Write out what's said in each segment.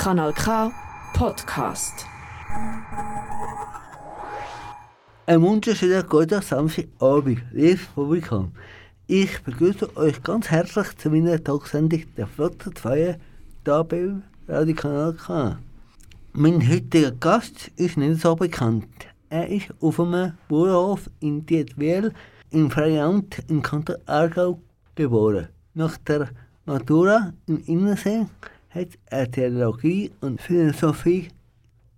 Kanal K Podcast. Ein wunderschöner guten Samstagabend, liebes Publikum. Ich begrüße euch ganz herzlich zu meiner Talksendung der Flotte 2 hier bei Radio Kanal K. Mein heutiger Gast ist nicht so bekannt. Er ist auf einem Bauernhof in Dietwil im Freiamt im Kanton Aargau geboren. Nach der Matura im Innersee hat er Theologie und Philosophie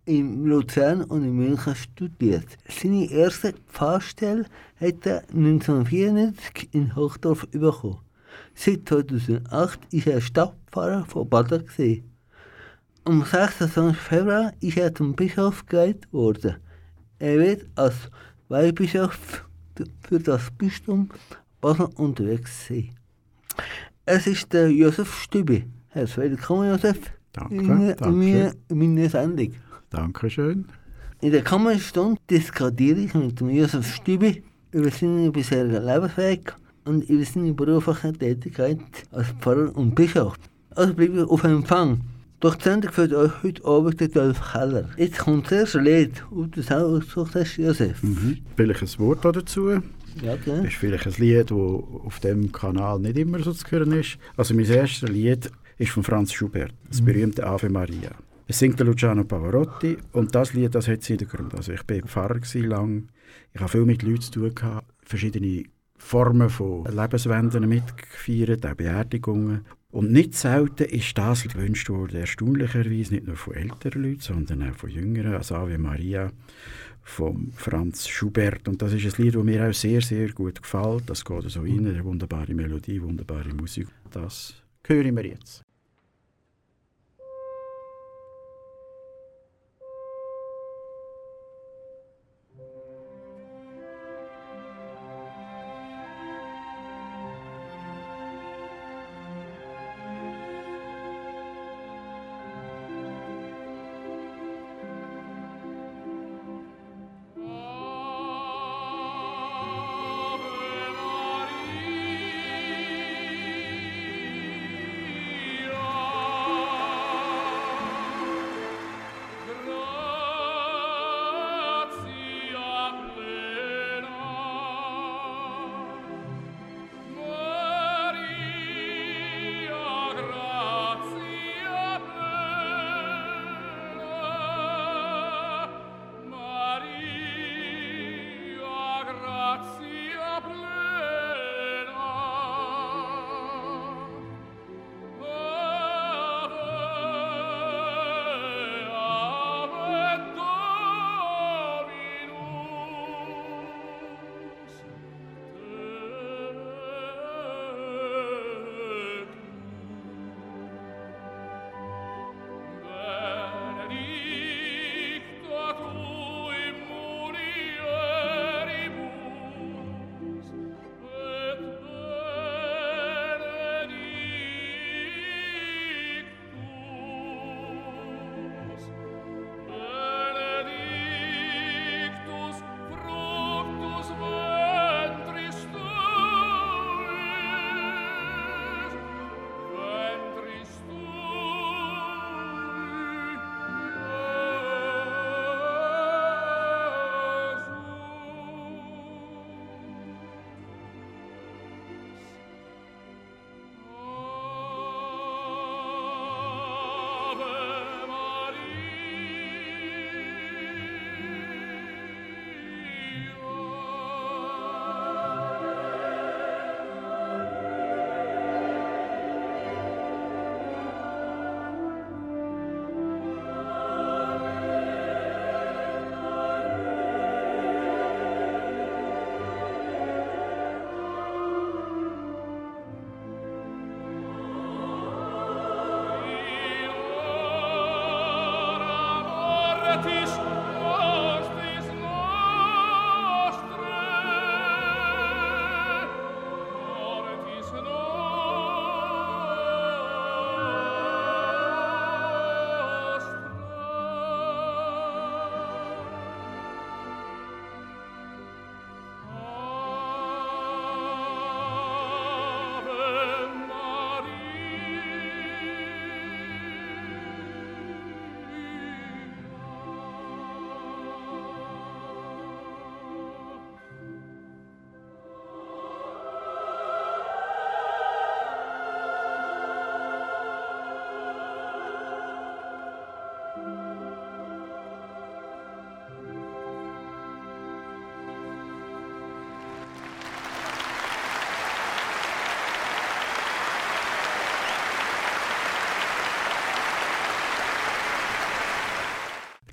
in Luzern und in München studiert. Seine erste Pfarrstelle hat er 1994 in Hochdorf bekommen. Seit 2008 ist er Stadtpfarrer von Baden. Gewesen. Am 26. Februar ist er zum Bischof gewählt worden. Er wird als Weihbischof für das Bistum Basel unterwegs sein. Es ist der Josef Stübi. Herzlich willkommen, Josef. Danke, in, danke. meiner Sendung. Dankeschön. In der Kammerstunde diskutiere ich mit Josef Stübi über seinen bisherigen Lebensweg und über seine berufliche Tätigkeit als Pfarrer und Bischof. Also bleibt auf Empfang. Durch die Sendung führt euch heute Abend der Dolf Keller. Jetzt kommt das erste Lied, das du selber ausgesucht hast, Josef. Mhm. Vielleicht ein Wort auch dazu. Ja, Das gell? ist vielleicht ein Lied, das auf dem Kanal nicht immer so zu hören ist. Also mein erstes Lied ist von Franz Schubert, das berühmte Ave Maria. Es singt der Luciano Pavarotti und das Lied, das hat es Hintergrund. Also ich bin Pfarrer lang, ich habe viel mit Leuten zu tun gehabt, verschiedene Formen von Lebenswenden mitgefeiert, auch Beerdigungen. Und nicht selten ist das gewünscht worden, erstaunlicherweise nicht nur von älteren Leuten, sondern auch von jüngeren, also Ave Maria von Franz Schubert. Und das ist ein Lied, das mir auch sehr, sehr gut gefällt. Das geht so rein, eine wunderbare Melodie, wunderbare Musik. Das hören wir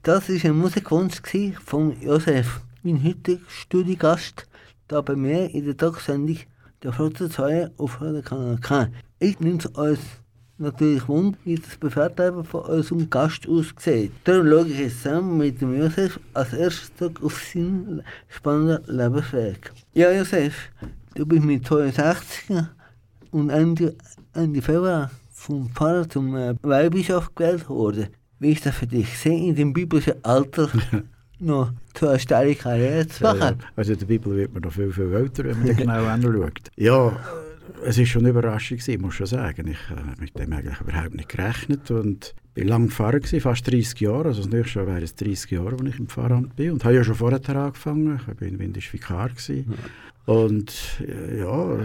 Das war ein Musikwunsch von Josef, mein heutiger Studiogast, da bei mir in der Talksendung der Flotte 2 auf der Kanal K. Ich nehme es als natürlich Wunder, wie das Bewerten von unserem Gast aussieht. Darum schaue ich jetzt zusammen mit dem Josef als erstes Tag auf seinen spannenden Lebensweg. Ja, Josef, du bist mit 62 und Ende, Ende Februar vom Pfarrer zum äh, Weihbischof gewählt worden. Wie ist das für dich? Sehr in dem biblischen Alter noch einer steile Karriere zu machen. Ja, ja. Also in der Bibel wird man noch viel, viel älter, wenn man genau anschaut. Ja, es war schon eine Überraschung, gewesen, muss ich schon sagen. Ich habe äh, mit dem eigentlich überhaupt nicht gerechnet und bin lang Pfarrer gewesen, fast 30 Jahre. Also das nächste Jahr wäre es 30 Jahre, als ich im Pfarramt bin. Und habe ja schon vorher angefangen. Ich war in Windisch Vikar. Gewesen. Und äh, ja,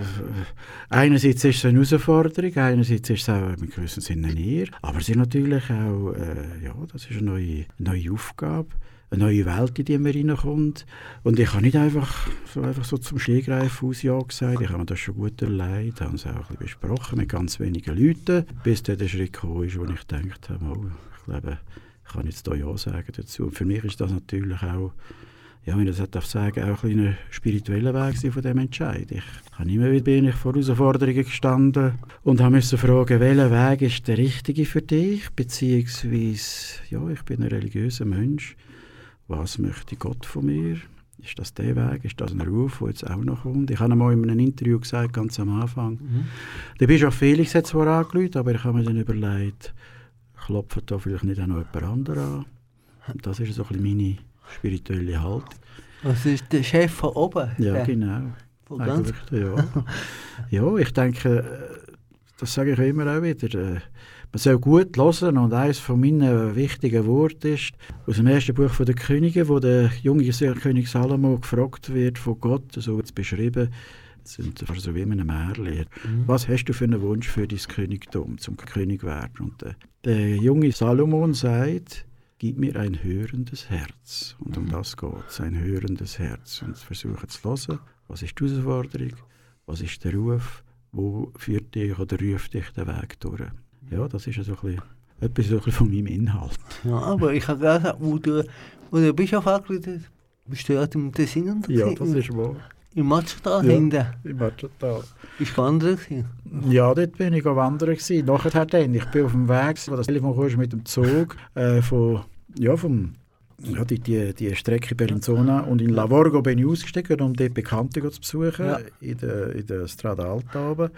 einerseits ist es eine Herausforderung, einerseits ist es auch in gewissem Sinne eine aber es ist natürlich auch, äh, ja, das ist eine neue, neue Aufgabe eine neue Welt, in die man reinkommt. Und ich habe nicht einfach so, einfach so zum Skigreif aus Ja gesagt. Ich habe mir das schon gut erlebt, habe es auch ein bisschen besprochen mit ganz wenigen Leuten, bis dann der Schritt gekommen ist, wo ich gedacht habe, oh, ich glaube, ich kann jetzt da Ja sagen dazu. Und für mich ist das natürlich auch ja, wenn ich das darf sagen, auch ein, spiritueller Weg von diesem Entscheid. Ich habe immer wieder bin ich vor Herausforderungen gestanden und habe mich fragen, welcher Weg ist der richtige für dich, beziehungsweise, ja, ich bin ein religiöser Mensch was möchte Gott von mir? Ist das der Weg? Ist das ein Ruf, der jetzt auch noch kommt? Ich habe einmal in einem Interview gesagt, ganz am Anfang, mhm. der Bischof Felix hat zwar angerufen, aber ich habe mir dann überlegt, klopft da vielleicht nicht auch noch jemand anderes an? Und das ist so ein bisschen meine spirituelle Haltung. Was ist der Chef von oben? Ja, der genau. Von ganz ja. ja, ich denke, das sage ich immer auch wieder, man soll gut hören und eines von meinen wichtigen Worten ist aus dem ersten Buch der Könige, wo der junge König Salomo gefragt wird von Gott, so wird es beschrieben, sind so wie in einem Märchen. Mhm. Was hast du für einen Wunsch für dein Königtum, zum König werden? Und der, der junge Salomon sagt, gib mir ein hörendes Herz. Und um mhm. das geht es, ein hörendes Herz. Und versuche zu hören, was ist die Herausforderung, was ist der Ruf, wo führt dich oder ruft dich der Weg durch ja, das ist so ein bisschen, etwas so ein von meinem Inhalt. Ja, aber ich habe gesagt, wo du, wo du angerufen hast, bist du ja im Tessin unterwegs? Ja, das ist wahr. Im Matschtal ja, hinten? im Matschtal. Bist du wandern gewesen? Ja, dort bin ich wandern gewesen. Nachher dann, ich bin auf dem Weg, wo das Telefon kam, mit dem Zug äh, von, ja, vom ja, die, die, die Strecke Bellinzona und in Lavorgo bin ich ausgestiegen, um dort Bekannte zu besuchen, ja. in der, in der Strada Alta oben.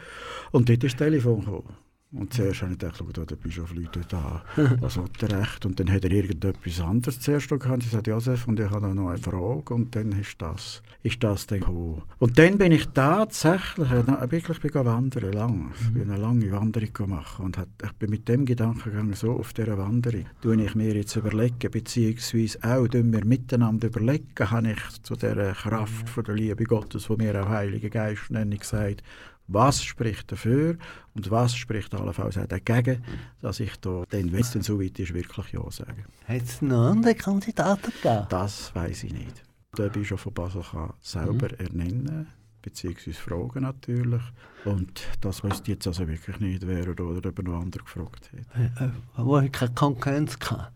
Und dort ist das Telefon gekommen. Und zuerst habe ich gedacht, schau, der Bischof läutet da, was hat er recht? Und dann hat er irgendetwas anderes zuerst gehabt. Ich sagte, Josef, und ich habe noch eine Frage. Und dann ist das, ist das dann gekommen. Und dann bin ich tatsächlich, äh, wirklich bin wandern, lang. Ich bin eine lange Wanderung gemacht und hat, ich bin mit dem Gedanken gegangen, so auf dieser Wanderung, tue ich mir jetzt überlegen, beziehungsweise auch, tun wir miteinander überlegen, habe ich zu dieser Kraft von der Liebe Gottes, von mir auch Heiliger Geist nenne, gesagt, was spricht dafür und was spricht allenfalls auch dagegen, dass ich da, wenn es denn so weit ist, wirklich Ja sage. Hat es noch andere Kandidaten gegeben? Das weiß ich nicht. Der Bischof von Basel kann selber mhm. ernennen, beziehungsweise fragen natürlich. Und das wüsste jetzt also wirklich nicht, wer oder, ob noch andere gefragt hat. Äh, äh, wo ich keine Konkurrenz hatte.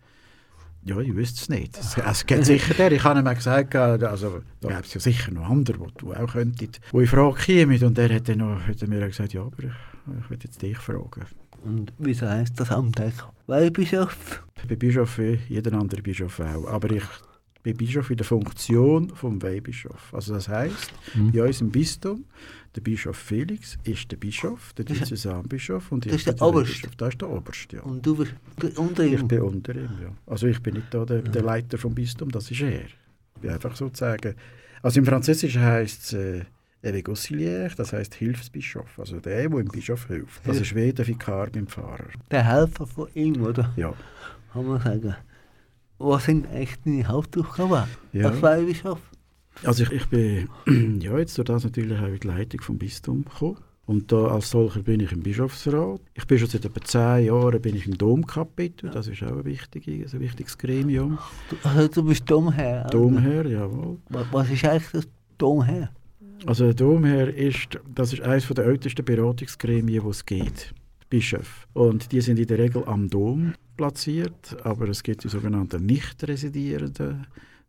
Ja, ich wüsste es nicht. Es, es gibt sicher der. Ich habe ihm gesagt, also, da gibt es ja sicher noch andere, die, die auch könnten, die in Frage kommen. Und er hat dann noch, hat mir gesagt, ja, aber ich, ich will jetzt dich fragen. Und wieso heisst das Amt Weihbischof? Ich bin Bischof wie jeder andere Bischof auch. Aber ich bin Bischof in der Funktion des Weihbischof. Also das heisst, mhm. bei uns im Bistum der Bischof Felix ist der Bischof, der Diözesanbischof und ich das ist der Oberst. Das ist der Oberst, ja. Und du bist unter ihm? Ich bin unter ihm, ja. Also ich bin nicht da der, der Leiter vom Bistum, das ist er. Ich bin einfach sozusagen... Also im Französischen heisst es äh, auxiliaire, das heisst Hilfsbischof, also der, der dem Bischof hilft. Das ist wie der Vikar beim Pfarrer. Der Helfer von ihm, oder? Ja. Kann man sagen. Was sind eigentlich deine Hauptaufgaben ja. als Weihbischof? Also ich, ich bin ja, jetzt durch das natürlich auch in die Leitung vom Bistum gekommen. Und da als solcher bin ich im Bischofsrat. Ich bin schon seit etwa zehn Jahren bin ich im Domkapitel. Das ist auch ein, wichtiges, ein wichtiges Gremium. Du, also du bist Domherr? Domherr, jawohl. Was ist eigentlich das Domherr? Also der Domherr ist, das ist eines der ältesten Beratungsgremien, die es gibt. Bischof. Und die sind in der Regel am Dom platziert, aber es gibt die sogenannten nicht residierenden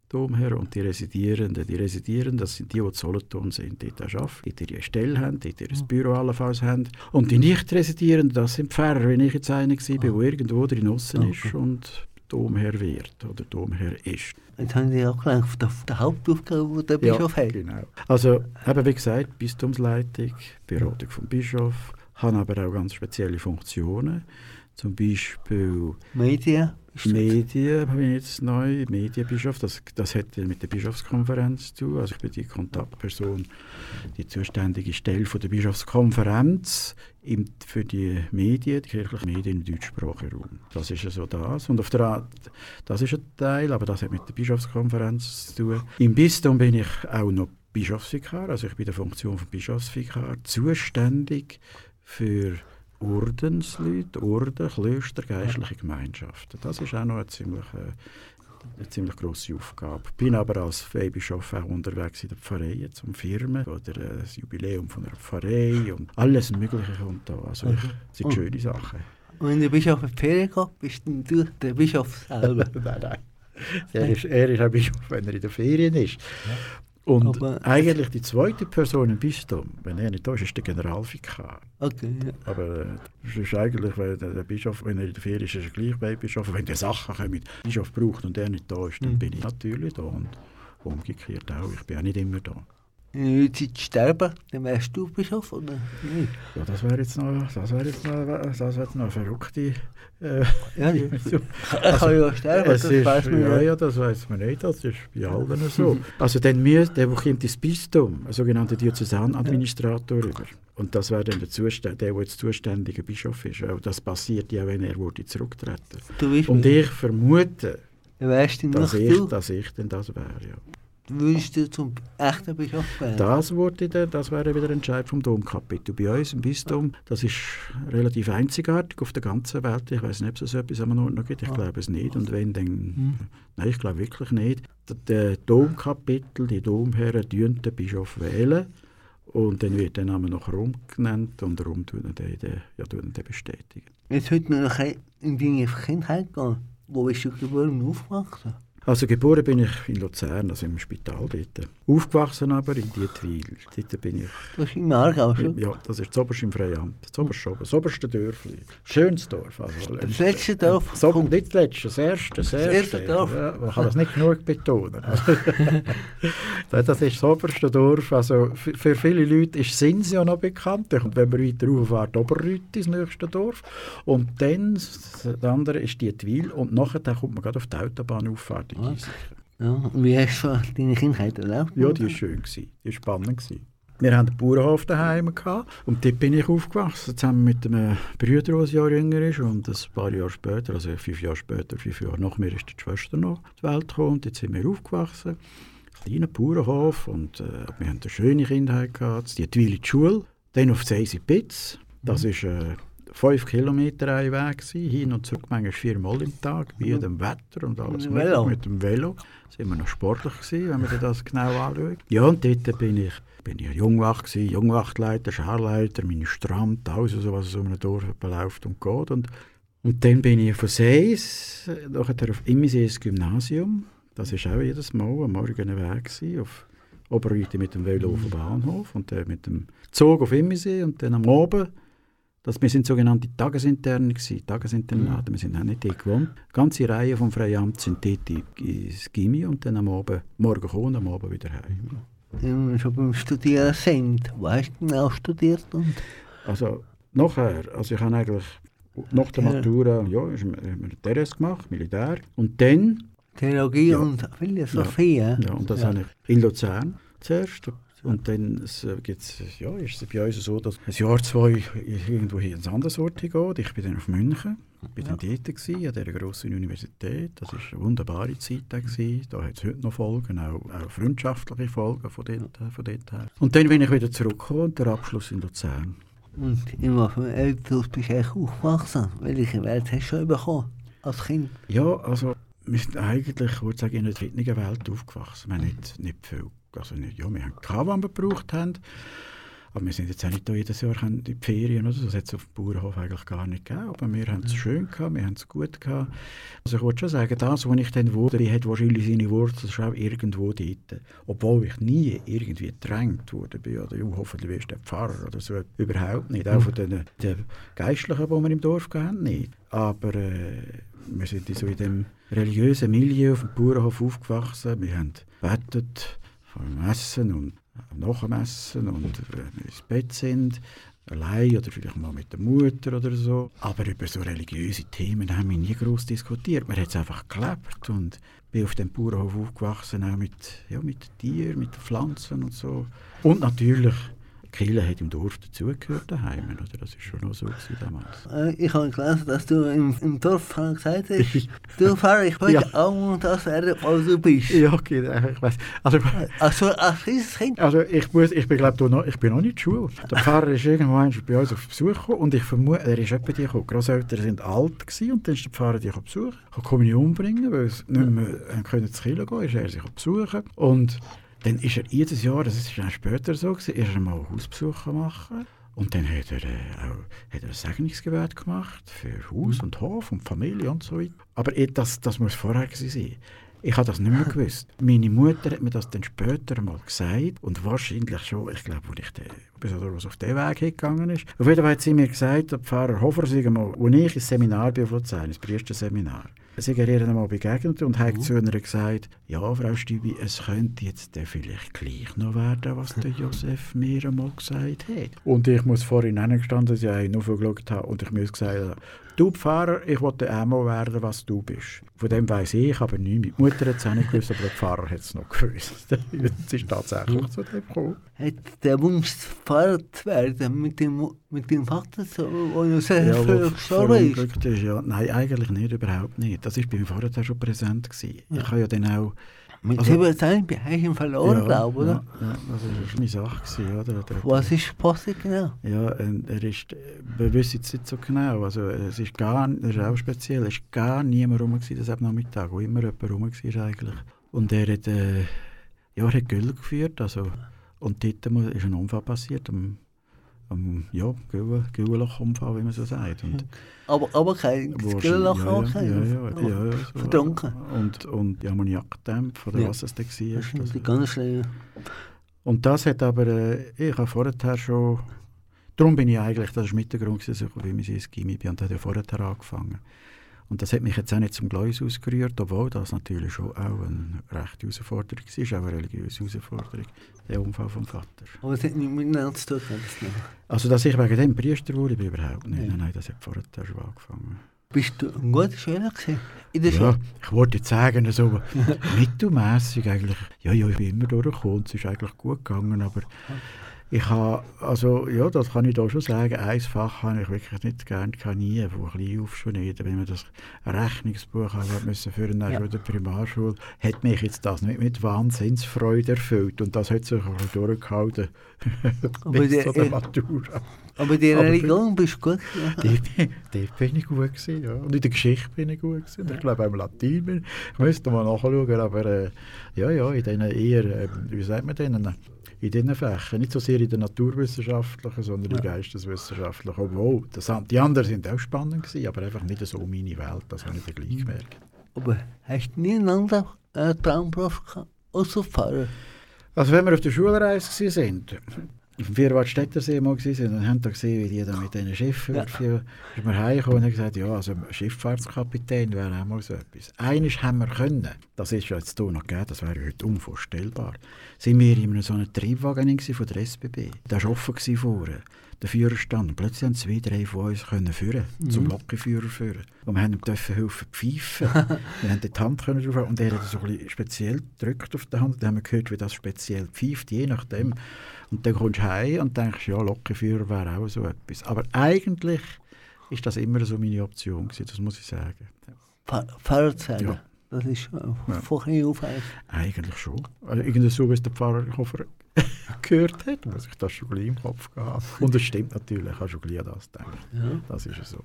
Domherren und die Residierenden. Die Residierenden, das sind die, die zu Solothurn sind, die da arbeiten, die ihre Stelle haben, die ihr. Büro allenfalls haben. Und die nicht-Residierenden, das sind Pfarrer, wie ich jetzt einer war, der irgendwo drin aussen ist Okay. und Domherr wird oder Domherr ist. Jetzt haben Sie auch gelernt, von der, Hauptaufgabe, die der Bischof hat. genau. Also, eben wie gesagt, Bistumsleitung, Beratung vom Bischof, haben aber auch ganz spezielle Funktionen. Zum Beispiel Medien. Medien bin ich jetzt neu, Medienbischof, das, das hat mit der Bischofskonferenz zu tun. Also ich bin die Kontaktperson, die zuständige Stelle von der Bischofskonferenz im, für die Medien, die kirchlichen Medien im deutschsprachigen Raum. Das ist ja so das. Und auf der Art, das ist ein Teil, aber das hat mit der Bischofskonferenz zu tun. Im Bistum bin ich auch noch Bischofsvikar, also ich bin der Funktion von Bischofsvikar zuständig für Ordensleute, Orden, Klöster, geistliche Gemeinschaften. Das ist auch noch eine ziemlich, eine ziemlich grosse Aufgabe. Bin aber als Weihbischof auch unterwegs in den Pfarreien, zum Firmen oder äh, das Jubiläum von einer Pfarrei und alles Mögliche kommt da. Also ich, das sind Mhm. schöne Sachen. Und wenn der Bischof in die Ferien geht, bist du der Bischof selber. nein, nein. Er ist, er ist ein Bischof, wenn er in der Ferien ist. Und Aber- eigentlich die zweite Person im Bistum, wenn er nicht da ist, ist der Generalvikar. Okay, ja. Aber äh, es ist eigentlich, weil der, der Bischof, wenn er in der Ferien ist, ist er gleich bei Bischof. Wenn der Sachen kommen, der Bischof braucht und er nicht da ist, dann Mhm. bin ich natürlich da. Und umgekehrt auch, ich bin auch nicht immer da. Zeit sterben, dann wärst du Bischof, oder nicht? Ja, das wäre jetzt noch, das wäre jetzt noch, das wäre jetzt noch eine verrückte... Äh, Ja, ich, kann ja sterben, es das ist, weiß man ja, ja. ja, das weiß man nicht, das ist bei allen so. Also dann müsste, der kommt ins Bistum, ein sogenannter Diözesanadministrator rüber. Und das wäre dann der, Zuständ, der, der jetzt zuständiger Bischof ist. Das passiert ja, wenn er würde zurücktreten weißt, Und ich vermute, dass ich, dass ich dann das wäre, ja. Würdest du zum echten Bischof werden? Das, wurde dann, das wäre wieder ein Entscheid vom Domkapitel. Bei uns im Bistum, das ist relativ einzigartig auf der ganzen Welt. Ich weiß nicht, ob es so etwas am Ort noch gibt. Ich Ah. glaube es nicht. Und wenn, dann... Hm. Nein, ich glaube wirklich nicht. Der, der Domkapitel, die Domherren, tun den Bischof wählen. Und dann wird der Name noch Rom genannt und Rom tun den, den, ja, tun den bestätigen. Jetzt heute noch in deine Kindheit gehen. Wo bist du geboren und aufgewachsen? Also geboren bin ich in Luzern, also im Spital dort. Aufgewachsen aber in Dietwil. Dort bin ich Du bist im Aargau schon. Ja, das ist das oberste im Freiamt. Das oberste, oben, das oberste Dörfli. Schönes Dorf. Also, Das letzte Dorf. So, nicht das letzte, das erste. Das erste, erste Dorf. Ja, man kann das nicht genug betonen. Das ist das oberste Dorf. Also, für, viele Leute ist Sins ja noch bekannt. Und wenn man weiter rauffährt, Oberrütti, das nächste Dorf. Und dann, das andere ist Dietwil. Und nachher kommt man gerade auf die Autobahnauffahrt in Ah. Ja, und wie hast du deine Kindheit erlebt? Ja, die war schön. Gewesen. Die war spannend. Gewesen. Wir hatten einen Bauernhof daheim und dort bin ich aufgewachsen, zusammen mit einem Bruder, der ein Jahr jünger ist. Und ein paar Jahre später, also fünf Jahre später, fünf Jahre nach mir, ist die Schwester noch zur Welt gekommen. Und jetzt sind wir aufgewachsen. Kleiner Bauernhof. Und äh, wir hatten eine schöne Kindheit gehabt. Die Twil in die Schule. Dann auf Seisi Pitz. Das ist äh, fünf Kilometer ein Weg gewesen, hin und zurück manchmal viermal im Tag, bei dem Wetter und alles. Mit dem Velo? Mit dem Velo. sind wir noch sportlich gewesen, wenn man das genau anschaut. Ja, und dort bin ich, bin ich Jungwacht gewesen, Jungwachtleiter, Scharleiter, Ministrant, alles, so, was so in einem Dorf beläuft und geht. Und, und dann bin ich von Seis, nachher auf Immisees Gymnasium. Das war auch jedes Mal am Morgen ein Weg gewesen, auf Oberrüti mit dem Velo auf dem Bahnhof und dann mit dem Zug auf Immisee und dann am Abend das, wir sind sogenannte Tagesinterne, gewesen, Tagesinternate, wir sind auch nicht dort gewohnt. Die ganze Reihe vom Freiamt sind dort in- ins Gimmi und dann am Abend, morgen kommen und am Abend wieder heim. Ja, schon beim Studieren sind. Wo hast du genau studiert? Und Also nachher, also ich habe eigentlich nach der Ja. Matura, ja, mir- haben wir TRS gemacht, Militär. Und dann, Theologie Ja. und Philosophie. Ja. ja, und das Ja. habe ich in Luzern zuerst. Und dann äh, gibt's, ja, ist es bei uns so, dass ein Jahr, zwei irgendwo hier ins anderes Ort geht. Ich bin dann auf München, bin dann dort gewesen, an dieser grossen Universität. Das war eine wunderbare Zeit. Da, gewesen. da hat es heute noch Folgen, auch, auch freundschaftliche Folgen von dort, äh, von dort her. Und dann bin ich wieder zurückgekommen und der Abschluss in Luzern. Und immer von Eltern bist du eigentlich aufgewachsen. Welche Welt hast du schon bekommen als Kind? Ja, also wir sind eigentlich, ich würde sagen, in einer dritten Welt aufgewachsen. Wir haben nicht, nicht viel, also nicht, ja, wir haben was wir gebraucht haben, Aber wir sind jetzt auch nicht da jedes Jahr in die Ferien oder so. Das hat es auf dem Bauernhof eigentlich gar nicht gegeben. Aber wir haben es schön gehabt, wir haben es gut gehabt. Also ich wollte schon sagen, das, wo ich dann wurde, hat wahrscheinlich seine Wurzeln schon irgendwo dort. Obwohl ich nie irgendwie gedrängt wurde bin, oder ja, hoffentlich wirst du der Pfarrer oder so. Überhaupt nicht. Auch von den, den Geistlichen, die wir im Dorf hatten, nicht. Aber äh, wir sind so in dem religiösen Milieu auf dem Bauernhof aufgewachsen. Wir haben gebetet vor dem Essen und nach dem Essen und wir ins Bett sind, allein oder vielleicht mal mit der Mutter oder so. Aber über so religiöse Themen haben wir nie groß diskutiert. Man hat es einfach gelebt und bin auf dem Bauernhof aufgewachsen, auch mit, ja, mit Tieren, mit Pflanzen und so. Und natürlich Kirche hat im Dorf dazugehört daheim, oder? Das war schon noch so damals. Äh, ich habe gelesen, dass du im, im Dorf gesagt hast, du Pfarrer, ich möchte ja. auch das werden, was du bist. Ja, okay, ich weiß. Also, also als kleines Kind? Also ich, muss, ich bin glaube noch, ich bin noch nicht in der Pfarrer ist irgendwann bei uns auf Besuch gekommen und ich vermute, er ist etwa die gekommen. Großeltern sind alt gewesen, und dann ist der Pfarrer dich auf Besuch, kann Kommunion bringen, weil es nicht mehr können zu Kirche gehen, ist er sich besuchen und dann ist er jedes Jahr, das ist dann später so, gewesen, ist er mal Hausbesuche machen. Und dann hat er, äh, auch, hat er ein Segnungsgebet gemacht für Haus und Hof und Familie und so weiter. Aber das, das muss vorher sein. Ich habe das nicht mehr gewusst. Meine Mutter hat mir das dann später mal gesagt und wahrscheinlich schon, ich glaube, als ich de, bis was auf den Weg gegangen ist. Auf jeden Fall hat sie mir gesagt, der Pfarrer Hofer, mal, als ich ins Seminar bei Luzern, ins Priesterseminar, Sie ihr ihr einmal begegnet und hat mhm. zu ihr gesagt, ja, Frau Stübi, es könnte jetzt vielleicht gleich noch werden, was der Josef mir einmal gesagt hat. Und ich muss vorhin gestanden, dass ich nur geschaut habe und ich muss gesagt haben, du Pfarrer, ich wollte auch mal werden, was du bist. Von dem weiss ich, aber nicht. Meine Mutter hat es auch nicht gewusst, aber der Pfarrer hat es noch gewusst. Es ist tatsächlich zu dem gekommen. Hat der Wunsch, Pfarrer zu werden, mit dem, mit dem Vater, so, wo er sehr ja, früh gestorben ist? ist? Ja, nein, eigentlich nicht, überhaupt nicht. Das war beim Vater schon präsent. Gewesen. Ja. Ich habe ja dann auch mit also, 17 bin ich ihn verloren, ja, glaube ich, oder? Ja, ja, das war eine Sache. Gewesen, oder? Der, Was ist passiert genau? Ja, er ist, wir wissen es nicht so genau. Also, es ist gar, das ist auch speziell, es war gar niemand rum gewesen, das am Nachmittag, wo immer jemand rum war eigentlich. Und er hat, äh, ja, er hat Gülle geführt, also, und dort ist ein Unfall passiert, am ähm, ja, Güllloch-Unfall, wie man so sagt. Und aber, aber kein Güllloch ja, ja, ja, ja, ja, so. Verdunken. Und, und die Ammoniakdämpfe, oder ja. was es da war. Das ist die ganz schlimm. Und das hat aber, äh, ich habe vorher schon, darum bin ich eigentlich, das war mit der Grund, wie wir ins Gimmi bin, und habe ja vorher angefangen. Und das hat mich jetzt auch nicht zum Gleis ausgerührt, obwohl das natürlich schon auch eine rechte Herausforderung war, auch eine religiöse Herausforderung, der Unfall vom Vater. Aber es hat nicht miteinander zu tun, Also, dass ich wegen dem Priester wurde, überhaupt nicht. Ja. Nein, nein, das hat vorher schon angefangen. Bist du ein guter Schüler in der Ja, ich wollte jetzt sagen, so mittelmässig eigentlich. Ja, ja, ich bin immer durchgekommen, es ist eigentlich gut gegangen, aber ich habe, also ja, das kann ich da schon sagen, ein Fach habe ich wirklich nicht gerne, kann nie, von klein auf schon nicht. Wenn man das Rechnungsbuch haben müssen für eine ja. der Primarschule, hat mich jetzt das nicht mit Wahnsinnsfreude erfüllt und das hat sich auch durchgehalten bis die, zur Matura. Aber die Religion bist du gut gewesen? Dort bin ich gut gewesen, ja. Und in der Geschichte bin ich gut gewesen. Ja. Ich glaube, im Latein bin ich. Ich müsste mal nachschauen, aber äh, ja, ja, in denen eher, äh, wie sagt man denen, in diesen Fächern. Nicht so sehr in den naturwissenschaftlichen, sondern ja. in geisteswissenschaftlichen. Obwohl, das, die anderen sind auch spannend gewesen, aber einfach nicht so meine Welt, das habe ich dann gleich gemerkt. Aber hast du nie einen anderen äh, Traumberuf gehabt, außer Pfarrer? Also wenn wir auf der Schulreise sind, auf dem Vierwaldstättersee mal waren und haben da gesehen, wie die da mit diesen Schiffen ja. für, ist mir heimgekommen und haben gesagt, ja, also Schifffahrtskapitän wäre auch mal so etwas. Eines haben wir können, das ist ja jetzt hier noch gegeben, das wäre heute unvorstellbar, sind wir in so einem Triebwagen von der SBB. Der war offen vorne der Führerstand. Und plötzlich haben zwei, drei von uns können führen, mhm. zum Lokführer führen. Und wir haben ihm dürfen helfen pfeifen. wir haben die Hand können drauf und er hat so ein bisschen speziell gedrückt auf der Hand. Dann haben wir gehört, wie das speziell pfeift, je nachdem. Und dann kommst du heim und denkst, ja, Lokführer wäre auch so etwas. Aber eigentlich ist das immer so meine Option gewesen, das muss ich sagen. Fahrradsäge? Ja. Das ist äh, ja. von klein auf eigentlich. schon. Also, irgendwie so, wie es der Pfarrer gehört hat, muss ich das schon gleich im Kopf gehabt Und es stimmt natürlich, ich habe schon gleich das gedacht. Ja. Das ist so.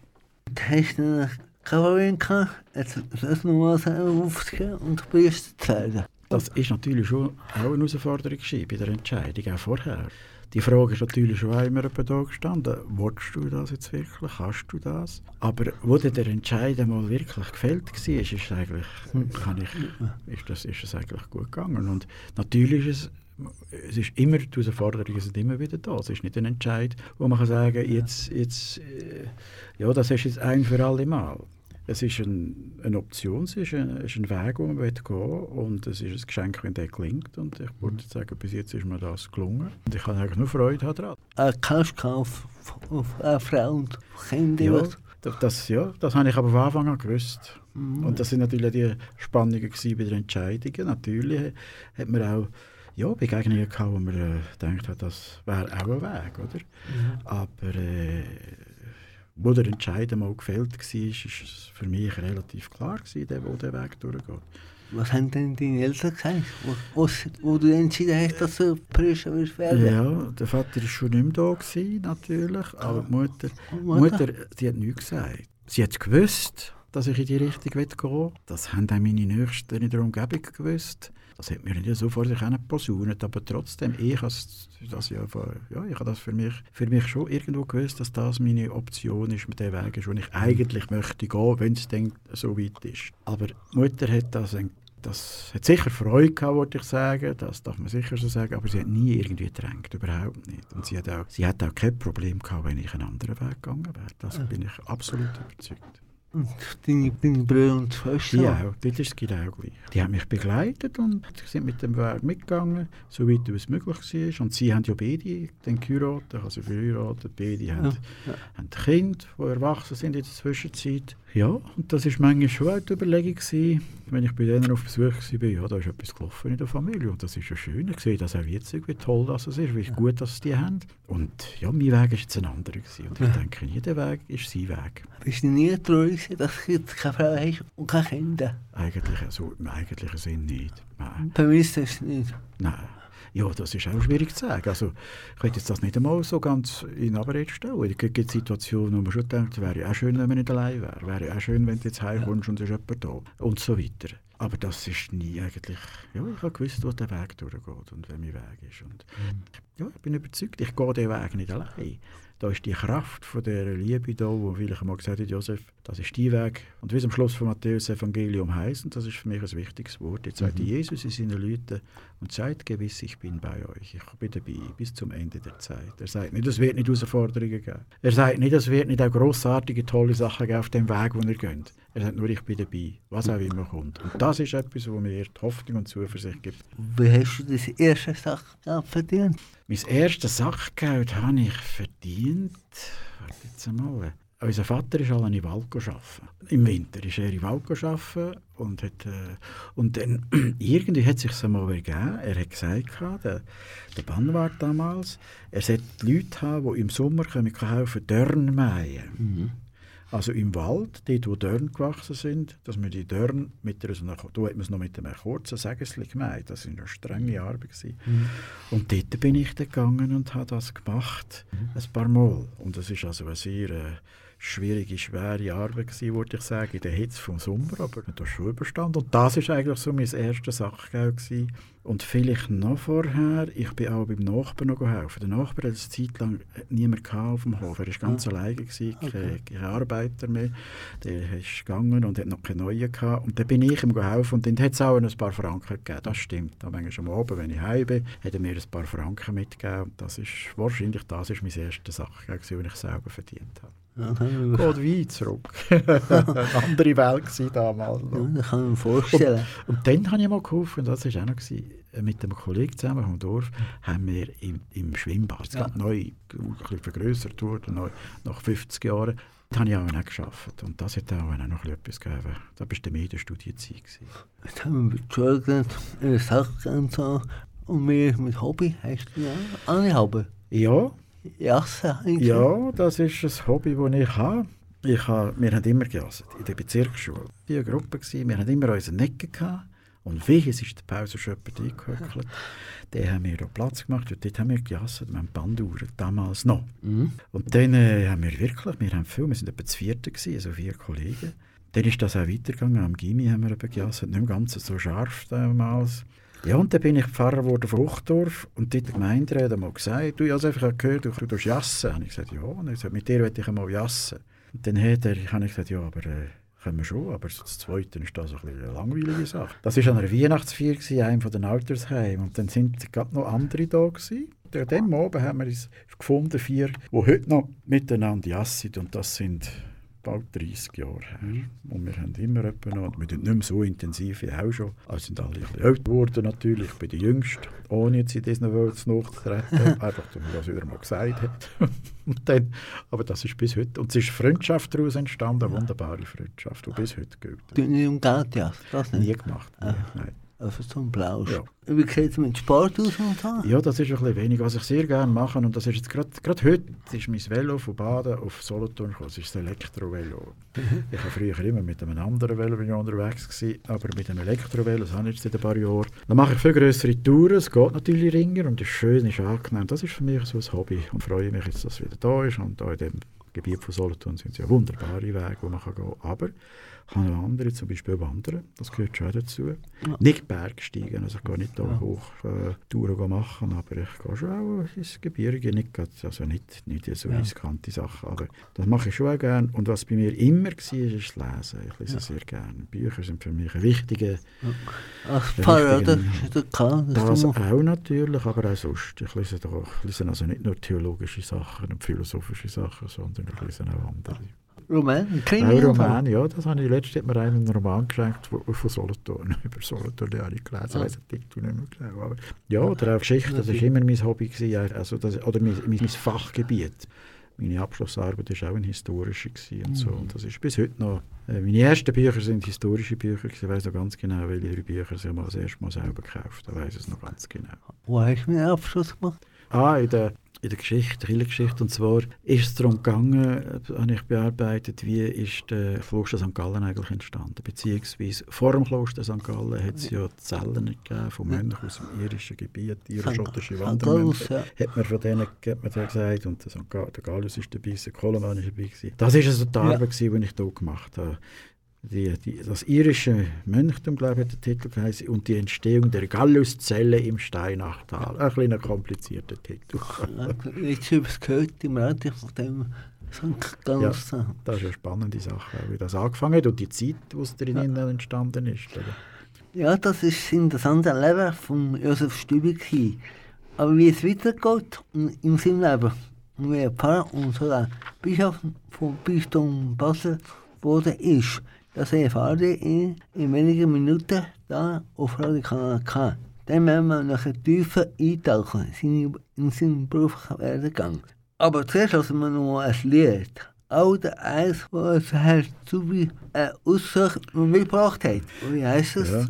Hast du Kavallerie gehabt, jetzt das nochmal aufzugehen und Priester zu werden? Das ist natürlich schon auch eine Herausforderung bei der Entscheidung, auch vorher. Die Frage ist natürlich schon immer da gestanden, willst du das jetzt wirklich, kannst du das? Aber wo der Entscheid mal wirklich gefällt war, ist, ist, eigentlich, kann ich, ist, das, ist das eigentlich gut gegangen. Und natürlich ist es es ist immer, die Herausforderungen sind immer wieder da. Es ist nicht ein Entscheid, wo man kann sagen jetzt, jetzt, äh, ja, das ist jetzt ein für alle Mal. Es ist ein, eine Option, es ist ein, es ist ein Weg, den man gehen will und es ist ein Geschenk, wenn der gelingt. Und ich würde sagen, bis jetzt ist mir das gelungen. Und ich kann eigentlich nur Freude daran. Ein Cash-Kauf auf eine Frau und Kinder. Ja, das, ja, das habe ich aber von Anfang an gewusst. Mhm. Und das sind natürlich die Spannungen bei den Entscheidungen. Natürlich hat man auch ja, Begegnungen gehabt, wo man äh, gedacht hat, das wäre auch ein Weg, oder? Mhm. Aber äh, wo der Entscheid mal gefällt war, ist es für mich relativ klar gewesen, wo der Weg durchgeht. Was haben denn deine Eltern gesagt, wo, wo du entschieden hast, dass du Priester wirst werden? Ja, der Vater war schon nicht mehr da, gewesen, natürlich, aber die Mutter, die Mutter, die hat nichts gesagt. Sie hat gewusst, dass ich in die Richtung gehen will. Das haben auch meine Nächsten in der Umgebung gewusst. Das hat mir nicht so vor sich posaunet, aber trotzdem, ich habe das, ja, ja, ich habe das für mich, für mich schon irgendwo gewusst, dass das meine Option ist, mit dem Weg ist, wo ich eigentlich möchte gehen, wenn es dann so weit ist. Aber die Mutter hat das das hat sicher Freude gehabt, würde ich sagen, das darf man sicher so sagen, aber sie hat nie irgendwie gedrängt, überhaupt nicht. Und sie hat auch, sie hat auch kein Problem gehabt, wenn ich einen anderen Weg gegangen wäre. Das bin ich absolut überzeugt. Und deine, deine Brüder und Schwestern? Ja, das ist genau gleich. Die haben mich begleitet und sind mit dem Weg mitgegangen, soweit es möglich war. Und sie haben ja beide dann geheiratet, also verheiratet. Beide haben, ja. haben Kinder, die erwachsen sind in der Zwischenzeit. Ja, und das war manchmal schon eine Überlegung, gewesen, wenn ich bei denen auf Besuch war, ja, da ist etwas gelaufen in der Familie und das ist ja schön. Ich sehe das auch jetzt, wie toll das ist, wie gut sie die haben. Und ja, mein Weg war jetzt ein anderer. Gewesen. Und ich denke, jeder Weg ist sein Weg. Bist du nie traurig, dass du jetzt keine Frau hast und keine Kinder? Eigentlich, also, im eigentlichen Sinn nicht. Nein. Vermisst du es nicht? Nein. Ja, das ist auch schwierig zu sagen. Also, ich könnte jetzt das nicht einmal so ganz in Abrede stellen. Es gibt Situationen, wo man schon denkt, wäre ja auch schön, wenn man nicht allein wäre. Wäre ja auch schön, wenn du jetzt heimkommst und es ist jemand da. Und so weiter. Aber das ist nie eigentlich... Ja, ich habe gewusst, wo der Weg durchgeht und wer mein Weg ist. Und, mhm. ja, ich bin überzeugt, ich gehe den Weg nicht allein da ist die Kraft von der Liebe da, wo vielleicht einmal gesagt hat, Josef, das ist dein Weg. Und wie es am Schluss von Matthäus Evangelium heißt, und das ist für mich ein wichtiges Wort, jetzt mhm. sagt Jesus in seinen Leuten, und seid gewiss, ich bin bei euch, ich bin dabei bis zum Ende der Zeit. Er sagt nicht, es wird nicht Herausforderungen geben. Er sagt nicht, es wird nicht auch grossartige, tolle Sachen geben auf dem Weg, wo ihr geht. Er sagt nur, ich bin dabei, was auch immer kommt. Und das ist etwas, was mir Hoffnung und Zuversicht gibt. Wie hast du das erste Sachgeld verdient? Mein erstes Sachgeld habe ich verdient, warte jetzt einmal, unser Vater ist alle in Wald arbeiten. Im Winter ist er in Wald arbeiten und, hat, äh, und dann irgendwie hat es sich einmal ergeben. Er hat gesagt, der, der Bannwart damals, er sollte Leute haben, die im Sommer helfen können, Dörren mähen. Mhm. Also im Wald, dort wo Dörren gewachsen sind, dass wir die Dörren mit einer, da hat man es noch mit einem kurzen Sägesli gemeint, das war eine strenge Arbeit. Mhm. Und dort bin ich dann gegangen und habe das gemacht, mhm. ein paar Mal. Und das ist also eine sehr äh, schwierige, schwere Arbeit gewesen, würde ich sagen, in der Hitze vom Sommer, aber das schon überstanden. Und das ist eigentlich so mein erstes Sachgeld gewesen. Und vielleicht noch vorher, ich bin auch beim Nachbarn noch helfen. Der Nachbar hatte eine Zeit lang niemand auf dem Hof. Er war ganz ah. alleine, gewesen, okay. kein, kein Arbeiter mehr. Der ist gegangen und hat noch keine neuen gehabt. Und dann bin ich ihm geholfen und dann hat es auch ein paar Franken gegeben. Das stimmt. Da manchmal am Abend, wenn ich heim bin, hat er mir ein paar Franken mitgegeben. Und das ist wahrscheinlich das ist meine erste Sache, die ich selber verdient habe. Geht weit zurück. Andere Welt damals. Ja, das kann ich mir vorstellen. Und, und dann habe ich mal geholfen, das war auch noch, gewesen, mit einem Kollegen zusammen vom Dorf, haben wir im, im Schwimmbad, ja. neu ein bisschen vergrößert wurde, neu, nach 50 Jahren, das habe ich auch noch geschafft. Und das hat auch noch etwas gegeben. Das war die Medienstudienzeit. Jetzt haben wir gelernt, eine Sache und Und wir mit Hobby, hast du ja alle Hobby? Ja, Jassen eigentlich? Ja, das ist ein Hobby, das ich habe. Ich habe wir haben immer gejasset, in der Bezirksschule. Wir waren eine Gruppe, wir hatten immer unsere Necken. Gehabt. Und wie es ist der Pause schon jemand eingehöckelt. Den haben wir da Platz gemacht und dort haben wir gejasset, wir haben Banduhren, damals noch. Mhm. Und dann äh, haben wir wirklich, wir haben viel, wir waren etwa zu vierten, also vier Kollegen. Dann ist das auch weitergegangen, am Gimmi haben wir eben gejasset, nicht im Ganzen so scharf damals. Ja, und dann bin ich Pfarrer geworden von Fruchtdorf und dort der Gemeinderat hat mal gesagt, du, ich habe gehört, du, du jassen. Und ich gesagt, ja. Und er gesagt, mit dir möchte ich einmal jassen. Und dann hat er, habe ich gesagt, ja, aber äh, können wir schon, aber das Zweite ist das eine langweilige Sache. Das war an einer Weihnachtsfeier, gewesen, einem von den Altersheimen. Und dann sind gerade noch andere da gewesen. An dem Abend haben wir uns gefunden, vier, die heute noch miteinander jassen. Und das sind bald 30 Jahre her. Und wir haben immer etwa noch, wir sind nicht mehr so intensiv wie auch schon. Also sind alle ein bisschen älter geworden natürlich. Ich bin der Jüngste, ohne jetzt in diesen Worlds nachzutreten. Einfach, damit das wieder mal gesagt hat. und dann, aber das ist bis heute. Und es ist Freundschaft daraus entstanden, eine wunderbare Freundschaft, die bis heute gilt. Du nicht um Geld, ja, das nicht. Nie gemacht. Nie, nein. Also so ein Blausch. Ja. Wie sieht es mit Sport aus so? Ja, das ist ein bisschen wenig. Was ich sehr gerne mache, und das ist jetzt gerade heute, ist mein Velo von Baden auf Solothurn gekommen. Das ist das Elektrovelo. Ich war früher immer mit einem anderen Velo bin ich unterwegs gewesen, aber mit dem Elektrovelo, das habe ich jetzt seit ein paar Jahren. Dann mache ich viel größere Touren, es geht natürlich ringer und ist schön, ist angenehm. Das ist für mich so ein Hobby und freue mich jetzt, dass es wieder da ist und da in dem Gebiet von Solothurn sind es ja wunderbare Wege, wo man kann gehen kann. Aber habe noch andere, zum Beispiel Wandern, das gehört schon dazu. Ja. Nicht Bergsteigen, also ich gehe nicht da hoch äh, Touren machen, aber ich gehe schon auch ins Gebirge, nicht, grad- also nicht, nicht so Ja. riskante Sachen, aber das mache ich schon auch gerne. Und was bei mir immer war, ist das Lesen. Ich lese sehr gerne. Bücher sind für mich ein wichtiger Als Ja, Pfarrer, richtig, das ist ja klar. das auch natürlich, aber auch sonst. Ich lese, doch, ich lese also nicht nur theologische Sachen und philosophische Sachen, sondern ich lese auch andere. Roman, Krimi. So. Roman, ja, das habe ich letztens hat mir einen Roman geschenkt von, Solothurn, über Solothurn, den habe ich gelesen, ich Ah. weiss den Titel nicht mehr genau. Aber, ja, oder auch Geschichte, das war immer mein Hobby, gewesen, also das, oder mein, mein, Fachgebiet. Meine Abschlussarbeit war auch eine historische gewesen und so. Und das ist bis heute noch. Äh, meine ersten Bücher sind historische Bücher. Ich weiß noch ganz genau, welche drei Bücher ich mal das erste Mal selber gekauft habe. Ich weiß es noch ganz genau. Wo hast du meinen Abschluss gemacht? Ah, in der, in der Geschichte, Kirchengeschichte. Und zwar ist es darum gegangen, habe ich bearbeitet, wie ist der Kloster St. Gallen eigentlich entstanden. Beziehungsweise vor dem Kloster St. Gallen hat es ja Zellen gegeben von Mönchen aus dem irischen Gebiet, irisch-schottische St. Wandermönche. Gallus, Hat man von denen hat man gesagt. Und der, St. Ga- der Gallus ist dabei, der Koloman ist dabei. Das war also die Ja. Arbeit, gewesen, die ich hier gemacht habe. Die, die, das irische Mönchtum, glaube ich, hat der Titel geheißen, und die Entstehung der Galluszelle im Steinachtal. Ein kleiner komplizierter Titel. Jetzt habe es gehört im Radio von dem St. Gallus. Ja. Das ist eine spannende Sache, wie das angefangen hat und die Zeit, wo es darin Ja. entstanden ist. Oder? ja, das ist das andere Leben von Josef gewesen. Aber wie es weitergeht in- in seinem Leben, und wie er Pfarrer und sogar Bischof vom Bistum Basel geworden ist, das erfahrt ihr in, in wenigen Minuten da auf Radio Kanal K. Dann werden wir nachher tiefer eintauchen in seine- in seinen beruflichen Werdegang. Aber zuerst lassen wir noch ein Lied. Auch der Eis, was Herr Zubi eine Aussage mitgebracht hat. Wie heisst das Ja.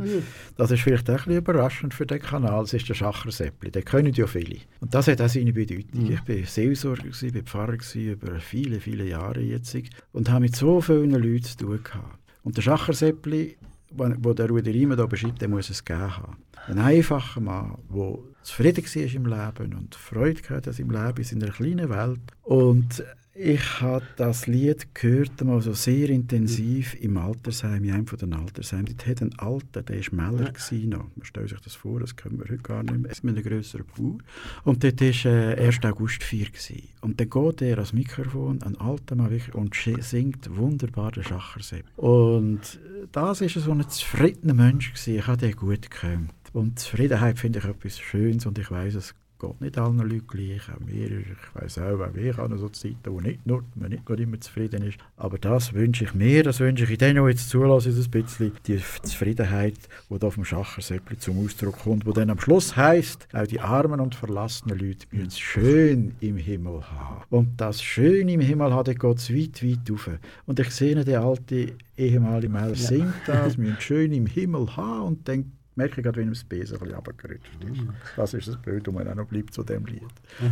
Das ist vielleicht auch ein bisschen überraschend für den Kanal. Es ist der Schachersäppli. Den können ja viele. Und das hat auch seine Bedeutung. Mhm. Ich war Seelsorger, gewesen, bin Pfarrer gewesen, über viele, viele Jahre jetzt. Und habe mit so vielen Leuten zu tun gehabt. Und der Schachersäppli, wo, der Rudi Riemann hier beschreibt, der muss es gegeben haben. Ein einfacher Mann, der zufrieden war im Leben und Freude hatte seinem Leben in seiner kleinen Welt. Und ich habe das Lied gehört, mal so sehr intensiv im Altersheim, in einem von den. Dort hat ein Alter, der war noch. Man stellt sich das vor, das können wir heute gar nicht mehr. Es ist mit einem grösseren Bauer. Und dort war äh, 1. August 4. Gewesen. Und dann geht er ans Mikrofon, ein alter Mann, und singt wunderbar den Schachersepp. Und das war so ein zufriedener Mensch. Gewesen. Ich habe den gut gekannt. Und Zufriedenheit finde ich etwas Schönes und ich weiß es geht nicht allen Leuten gleich. Auch mir, ich weiß auch, auch ich habe so Zeiten, wo nicht nur, man nicht nur immer zufrieden ist. Aber das wünsche ich mir, das wünsche ich denen, die jetzt zulassen, ein bisschen, die Zufriedenheit, die da vom Schachersäppli zum Ausdruck kommt, wo dann am Schluss heißt, auch die armen und verlassenen Leute müssen es schön im Himmel haben. Und das schön im Himmel haben, geht es weit, weit rauf. Und ich sehe den alten ehemaligen Meller singt das, müssen schön im Himmel haben und dann merke ich gerade, wie ihm das Besen ein bisschen runtergerutscht ist. Das ist das Bild, das mir auch noch bleibt zu dem Lied.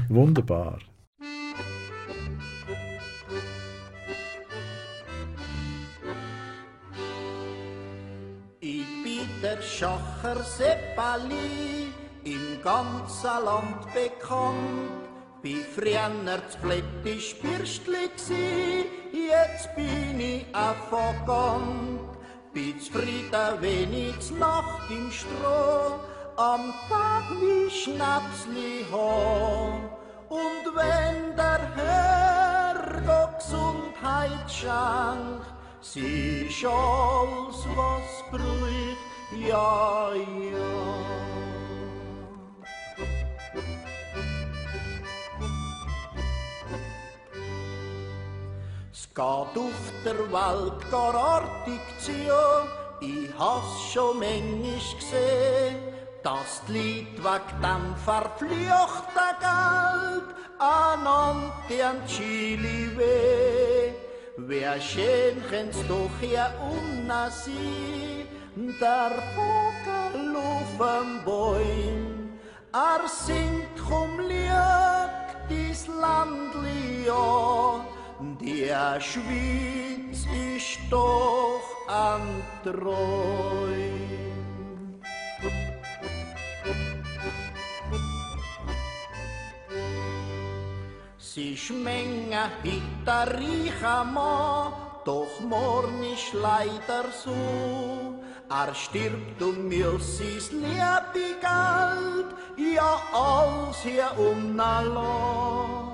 Wunderbar. Ich bin der Schacher Seppali, im ganzen Land bekannt. Bin früher das Plättisch Bürstli gsi, jetzt bin ich auch vergangen. Bin zufrieden, wenn ich Nacht im Stroh am Tag wie Schnapsli haben. Und wenn der Herr Gott Gesundheit schenkt, ist alles, was brücht, ja, ja. Geht auf der Welt gar artig zu, ich hab's schon manchmal gesehen, dass die Leute wegen dem verfluchten Geld an Chili weh. Wer schön kann's doch hier unten sein, der Vogel auf dem Bäum. Er singt, komm, lieg dies Landli an, die Schweiz ist doch ein Träum. Sie schmengen hinter Mann, doch morgen ist leider so. Er stirbt und muss sein liebe Geld, ja alles hier um la Man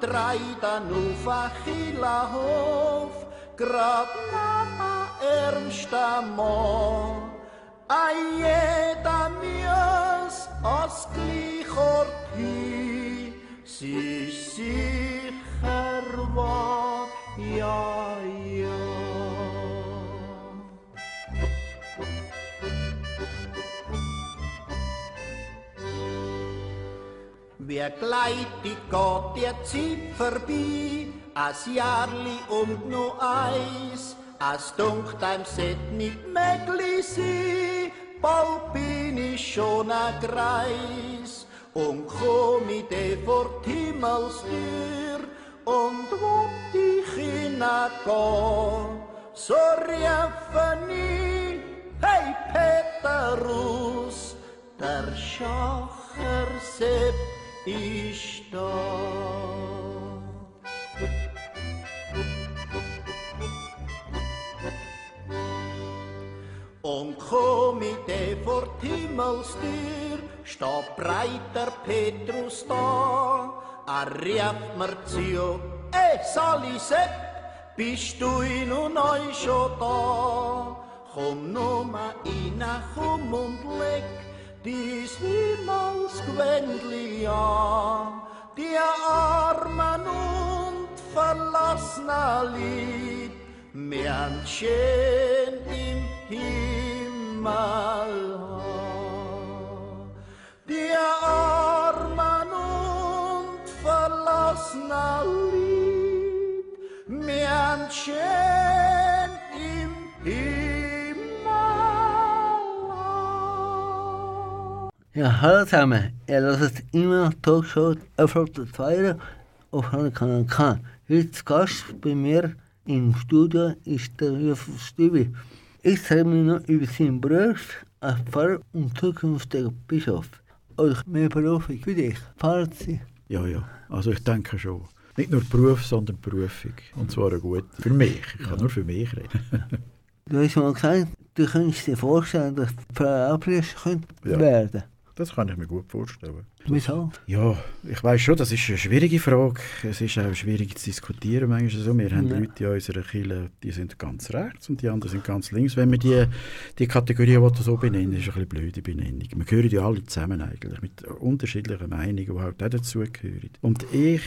treibt dann auf Achillehof, grad nach ärmster Mann. Ein Wie gleitig geht die Zeit vorbei, ein Jahrli und nur eins, es dunkt einem set nicht möglich sein, bald bin ich schon ein Greis. Und komm ich de vor Himmelstür und wo ich hineingeh, so riefen ich, hey Peterus, der Schacher Sepp ist da. Und komm ich de vor Himmelstür, steht breiter Petrus da. Er rief mir zu, ey Sali Sepp, bist du und neu schon da? Komm nur mal rein, komm und leg dies Himmelsgewändli an. Die armen und verlassenen Lied, mir schön im Himmel. Die armen und verlassenen Lied, mir Ja, hallo zusammen. Ihr hört immer Talkshow auf der Zweite auf einem Kanal K. Heute Gast bei mir im Studio ist der Josef Stübi. Ich zeige mir noch über seinen Beruf als Pfarrer und zukünftiger Bischof. Euch mehr beruflich für dich. Pfarrer. Ja, ja. Also ich denke schon. Nicht nur Beruf, sondern Berufung. Und zwar eine gute. Für mich. Ich kann nur für mich reden. Du hast mal gesagt, du könntest dir vorstellen, dass Abrisch könnte Ja. werden. Das kann ich mir gut vorstellen. Wieso? Ja, ich weiß schon, das ist eine schwierige Frage. Es ist auch schwierig zu diskutieren manchmal so. Wir haben Ja. Leute in unserer Kirche, die sind ganz rechts und die anderen sind ganz links. Wenn man die, die Kategorie die so benennen, ist eine bisschen blöde Benennung. Wir gehören ja alle zusammen eigentlich, mit unterschiedlichen Meinungen, die halt auch dazugehören. Und ich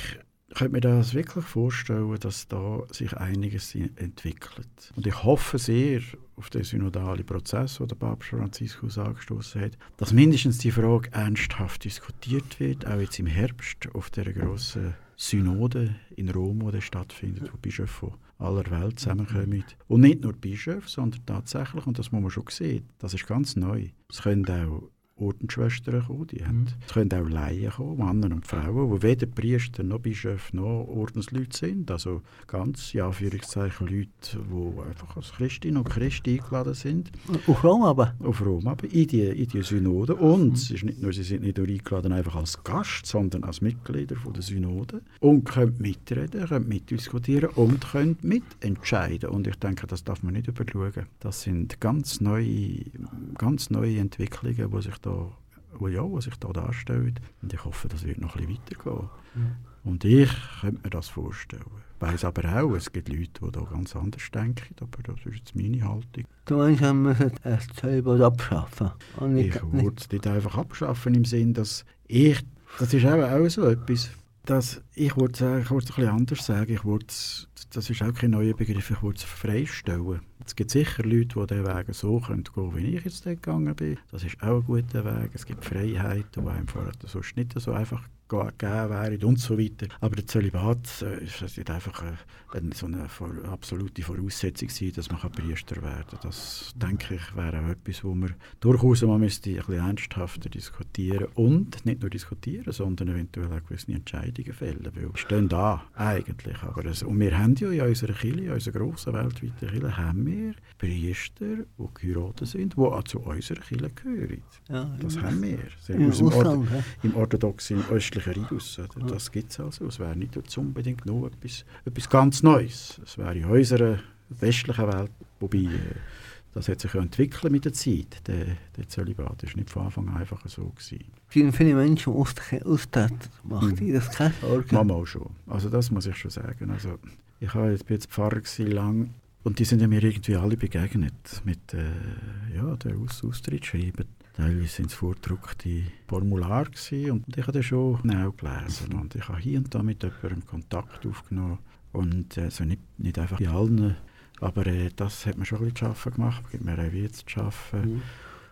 könnte mir das wirklich vorstellen, dass da sich einiges entwickelt. Und ich hoffe sehr auf den synodalen Prozess, den der Papst Franziskus angestoßen hat, dass mindestens die Frage ernsthaft diskutiert wird, auch jetzt im Herbst auf der grossen Synode in Rom, die stattfindet, wo Bischöfe von aller Welt zusammenkommen. Und nicht nur Bischöfe, sondern tatsächlich, und das muss man schon sehen, das ist ganz neu. Es können auch Ordensschwestern kommen, die haben, es können auch Laien kommen, Männer und Frauen, die weder Priester noch Bischöfe noch Ordensleute sind. Also ganz, ja, Anführungszeichen, Leute, die einfach als Christinnen und Christen eingeladen sind Auf Rom aber. auf Rom, aber in die, in die Synode. Und es ist nicht nur, sie sind nicht nur eingeladen einfach als Gast, sondern als Mitglieder von der Synode und können mitreden, können mitdiskutieren und können mitentscheiden. Und ich denke, das darf man nicht überschauen. Das sind ganz neue, ganz neue Entwicklungen, die sich da, wo, ja, was sich da darstellt. Und ich hoffe, das wird noch ein bisschen weitergehen. Und ich könnte mir das vorstellen. Ich weiss aber auch, es gibt Leute, die da ganz anders denken, aber das ist jetzt meine Haltung. Du meinst, wir müssen das Zölibat abschaffen? Ich würde es nicht einfach abschaffen im Sinn, dass ich, das ist auch, auch so etwas, dass ich würde es ein bisschen anders sagen, ich würde das ist auch kein neuer Begriff, ich würde es freistellen. Es gibt sicher Leute, die diesen Weg so können gehen wie ich jetzt gegangen bin. Das ist auch ein guter Weg. Es gibt Freiheiten, die einem vorher sonst nicht so einfach gegeben wären und so weiter. Aber der Zölibat äh, ist das nicht einfach eine, eine, so eine absolute Voraussetzung sein, dass man Priester werden kann. Das, denke ich, wäre auch etwas, wo man durchaus mal müsste ein bisschen ernsthafter diskutieren und nicht nur diskutieren, sondern eventuell auch gewisse Entscheidungen fällen. Weil wir stehen da eigentlich. Aber es, und wir haben ja in unserer Kirche, in unserer grossen weltweiten Kirche, haben wir Priester, die geheiratet sind, die auch zu unserer Kirche gehören. Ja, Das haben wir. Sehr Im aus dem Or- Ausland, ja. Im orthodoxen östlichen Ritus. oder? Das gibt es also. Es wäre nicht jetzt unbedingt nur etwas, etwas ganz Neues. Es wäre in unserer westlichen Welt, wobei äh, das hat sich ja entwickelt mit der Zeit. Der, der Zölibat ist nicht von Anfang an einfach so gewesen. Vielen, viele Menschen austreten. austreten. Macht Mhm. das keine Sorgen? Mama auch schon. Also das muss ich schon sagen. Also ich war jetzt, jetzt Pfarrer gewesen, lang und die sind ja mir irgendwie alle begegnet mit äh, ja, der Aus Austrittsschreiben. Teilweise sind es vorgedruckte Formulare und ich habe das schon genau gelesen und ich habe hier und da mit jemandem Kontakt aufgenommen und also nicht, nicht einfach bei allen, aber äh, das hat mir schon ein bisschen zu schaffen gemacht, gibt mir auch wieder zu schaffen. Mhm.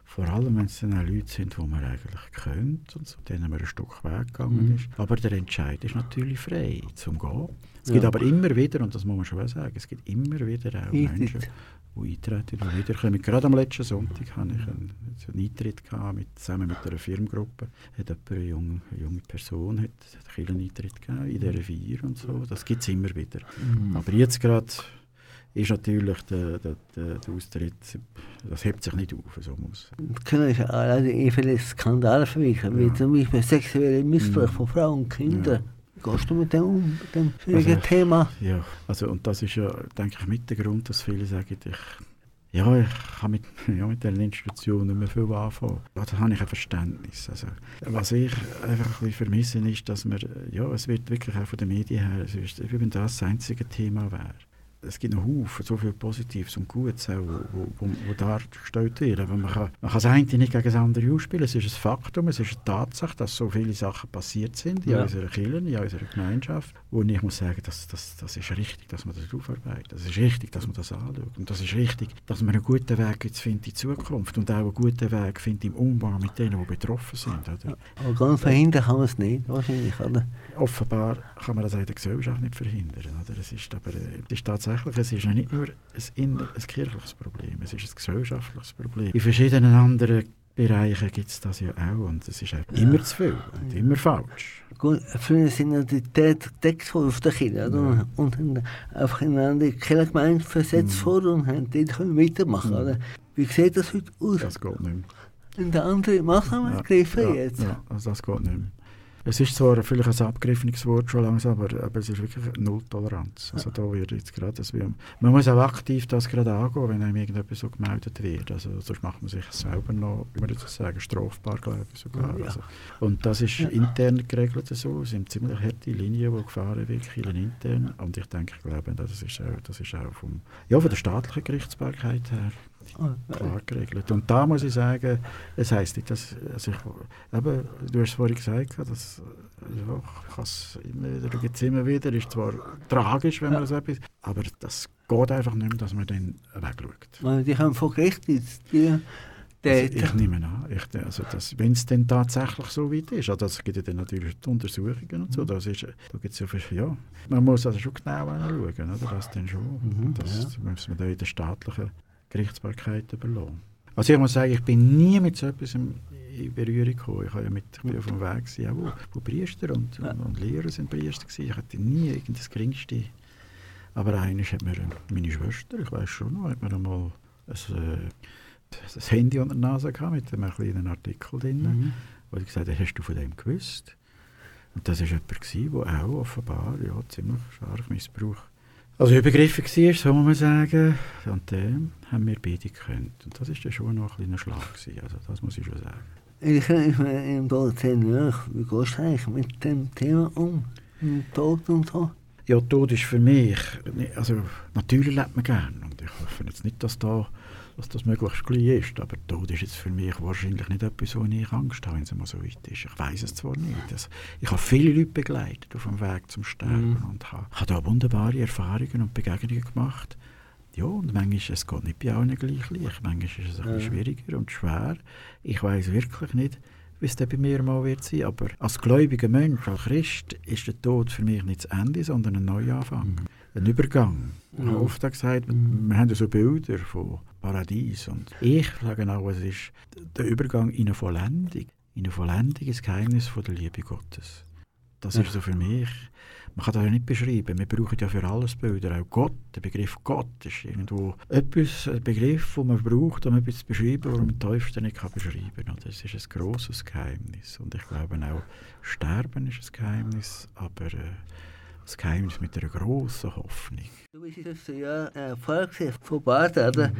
Vor allem, wenn es dann auch Leute sind, die man eigentlich kennt und so, denen man ein Stück Weg gegangen Mhm. ist. Aber der Entscheid ist natürlich frei zum Gehen. Es Ja. gibt aber immer wieder, und das muss man schon sagen, es gibt immer wieder auch Eintritt. Menschen, die eintreten und wiederkommen. Gerade am letzten Sonntag hatte ich einen, einen Eintritt gehabt, mit, zusammen mit einer Firmengruppe. Hat jemand, eine, junge, eine junge Person hat einen Kircheneintritt gegeben in dieser Feier und so. Das gibt es immer wieder. Mhm. Aber jetzt gerade ist natürlich der, der, der, Austritt, das hebt sich nicht auf, so muss können sich leider eh viele Skandale verwickeln, wie Ja. zum Beispiel sexueller Missbrauch Mhm. von Frauen und Kindern. Gehst du mit dem um, mit dem Also, schwierigen Thema? Ja, also und das ist ja, denke ich, mit der Grund, dass viele sagen, ich, ja, ich kann mit, ja, mit diesen Institutionen nicht mehr viel anfangen. Ja, da habe ich ein Verständnis. Also, was ich einfach ein bisschen vermisse, ist, dass man, ja, es wird wirklich auch von den Medien her, es ist, wie wenn das das einzige Thema wäre. Es gibt noch Haufen, so viel Positives und Gutes, auch, wo, wo, wo, dargestellt wird. Aber man kann, man kann das eine nicht gegen das andere ausspielen. Es ist ein Faktum, es ist eine Tatsache, dass so viele Sachen passiert sind in Ja. unserer Kirche, in unserer Gemeinschaft. Und ich muss sagen, das, das, das ist richtig, dass man das aufarbeitet. Das ist richtig, dass man das anschaut. Und das ist richtig, dass man einen guten Weg jetzt findet in die Zukunft und auch einen guten Weg findet im Umgang mit denen, die betroffen sind. Oder? Aber ganz verhindern kann man es nicht, wahrscheinlich, oder? Offenbar kann man das auch in der Gesellschaft nicht verhindern. Oder? Es ist aber äh, es ist tatsächlich, es ist ja nicht nur ein, ein kirchliches Problem, es ist ein gesellschaftliches Problem. In verschiedenen anderen Bereichen gibt es das ja auch und es ist auch immer zu viel und immer falsch. Gut, früher sind ja die Täter gedeckt vor auf der Kinder, oder? Ja. Und haben einfach in eine andere Kirchengemeinde versetzt Mhm. vor und haben dort können weitermachen, Mhm. oder? Wie sieht das heute aus? Das geht nicht mehr. In der anderen Maßnahmen Ja, ja, jetzt? Ja, also das geht nicht mehr. Es ist zwar vielleicht ein abgegriffenes Wort schon langsam, aber, aber es ist wirklich Nulltoleranz. Also da wird jetzt gerade, das wir, man muss auch aktiv das gerade angehen, wenn einem irgendetwas so gemeldet wird. Also sonst macht man sich selber noch, wie man das sagen, strafbar, glaube ich sogar. Ja. Also, und das ist intern geregelt so. Es sind ziemlich harte Linien, die gefahren werden, intern. Und ich denke, ich glaube, das ist auch, das ist auch vom, ja, von der staatlichen Gerichtsbarkeit her klar geregelt. Und da muss ich sagen, es heisst nicht, dass also ich, eben, du hast es vorhin gesagt, dass, ja, ich has immer wieder, gibt es immer wieder, ist zwar tragisch, wenn man so etwas, aber das geht einfach nicht mehr, dass man dann wegschaut. Die haben vor Gericht jetzt die Also ich nehme an, ich, also wenn es dann tatsächlich so weit ist, also das gibt ja dann natürlich die Untersuchungen und so, Mhm. das ist, da gibt's ja, vers- ja, man muss also schon genau anschauen, oder, das dann schon, Mhm, das muss man da in der staatlichen Gerichtsbarkeit überlassen. Also ich muss sagen, ich bin nie mit so etwas in Berührung gekommen. Ich, habe ja mit, ich bin auf dem Weg, gewesen, auch wo, wo Priester und, und, und Lehrer sind Priester gewesen. Ich hatte nie irgenddas Geringste. Aber eines hat mir meine Schwester, ich weiß schon noch, hat mir einmal ein, äh, das Handy unter der Nase gehabt mit einem kleinen Artikel drin, Mhm. wo ich gesagt habe, hast du von dem gewusst? Und das war jemand, der auch offenbar ja, ziemlich stark Missbrauch also übergriffig war, so muss man sagen. Und dem haben wir beide gekannt. Und das war schon noch ein kleiner Schlag. Gewesen. Also das muss ich schon sagen. Ich bin im nahe. Wie gehst du eigentlich mit dem Thema um? Mit Tod und so? Ja, Tod ist für mich, also natürlich lebt man gern und ich hoffe jetzt nicht, dass, da, dass das möglichst gleich ist, aber Tod ist jetzt für mich wahrscheinlich nicht etwas, wo ich Angst habe, wenn es mal so weit ist. Ich weiß es zwar nicht. Also, ich habe viele Leute begleitet auf dem Weg zum Sterben Mhm. und habe, habe da wunderbare Erfahrungen und Begegnungen gemacht. Ja, und manchmal, es geht nicht bei allen gleich leicht. Manchmal ist es ein bisschen Ja. schwieriger und schwer. Ich weiß wirklich nicht, wie es bei mir mal wird sein. Aber als gläubiger Mensch, als Christ, ist der Tod für mich nicht das Ende, sondern ein Neuanfang. Ein Übergang. Ich habe Mhm. oft gesagt, Mhm. wir haben ja so Bilder von Paradies. Und ich sage auch, es ist der Übergang in eine Vollendung. In eine Vollendung ist das Geheimnis von der Liebe Gottes. Das Ja. ist so für mich. Man kann das ja nicht beschreiben. Wir brauchen ja für alles Bilder. Auch Gott, der Begriff Gott ist irgendwo etwas, ein Begriff, den man braucht, um etwas zu beschreiben, was man im Teufel nicht kann beschreiben kann. Das ist ein grosses Geheimnis. Und ich glaube auch, Sterben ist ein Geheimnis, aber äh, ein Geheimnis mit einer grossen Hoffnung. Du bist jetzt ja äh, Pfarrer gewesen von Baden, oder?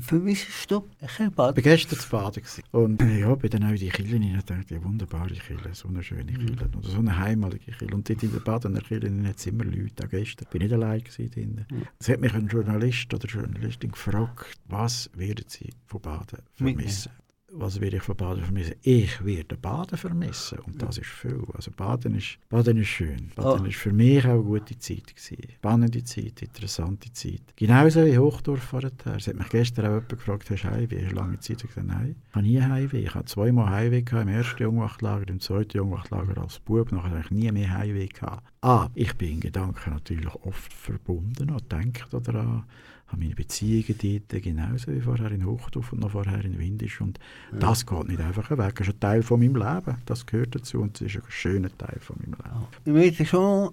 Für mich ist kein Ich Bad. war gestern zu Baden. Und ja, bin dann auch in die Kirche hineingedacht, die wunderbare Kirche, so eine schöne Kirche. Oder so eine heimalige Kirche. Und dort in der Badener Kirche hat es immer Leute. Auch gestern ich nicht allein gewesen. drinnen. Es hat mich ein Journalist oder Journalistin gefragt, was werden Sie von Baden vermissen? Was werde ich von Baden vermissen? Ich werde Baden vermissen. Und das ist viel. Also Baden ist, Baden ist schön. Baden ist für mich auch eine gute Zeit. Gewesen. Spannende Zeit, interessante Zeit. Genauso wie Hochdorf vorher. Es hat mich gestern auch jemand gefragt, hast du Heimweh? Du lange Zeit? Ich gesagt, nein, ich habe nie Heimweh. Ich habe zweimal Heimweh gehabt, im ersten Jungwachtlager, im zweiten Jungwachtlager als Bub. Nachher habe ich nie mehr Heimweh gehabt. Ah, ich bin in Gedanken natürlich oft verbunden und denke daran, habe meine Beziehungen dort genauso wie vorher in Hochdorf und noch vorher in Windisch. Und das geht nicht einfach weg. Das ist ein Teil von meinem Leben. Das gehört dazu und es ist ein schöner Teil von meinem Leben. Ich möchte schon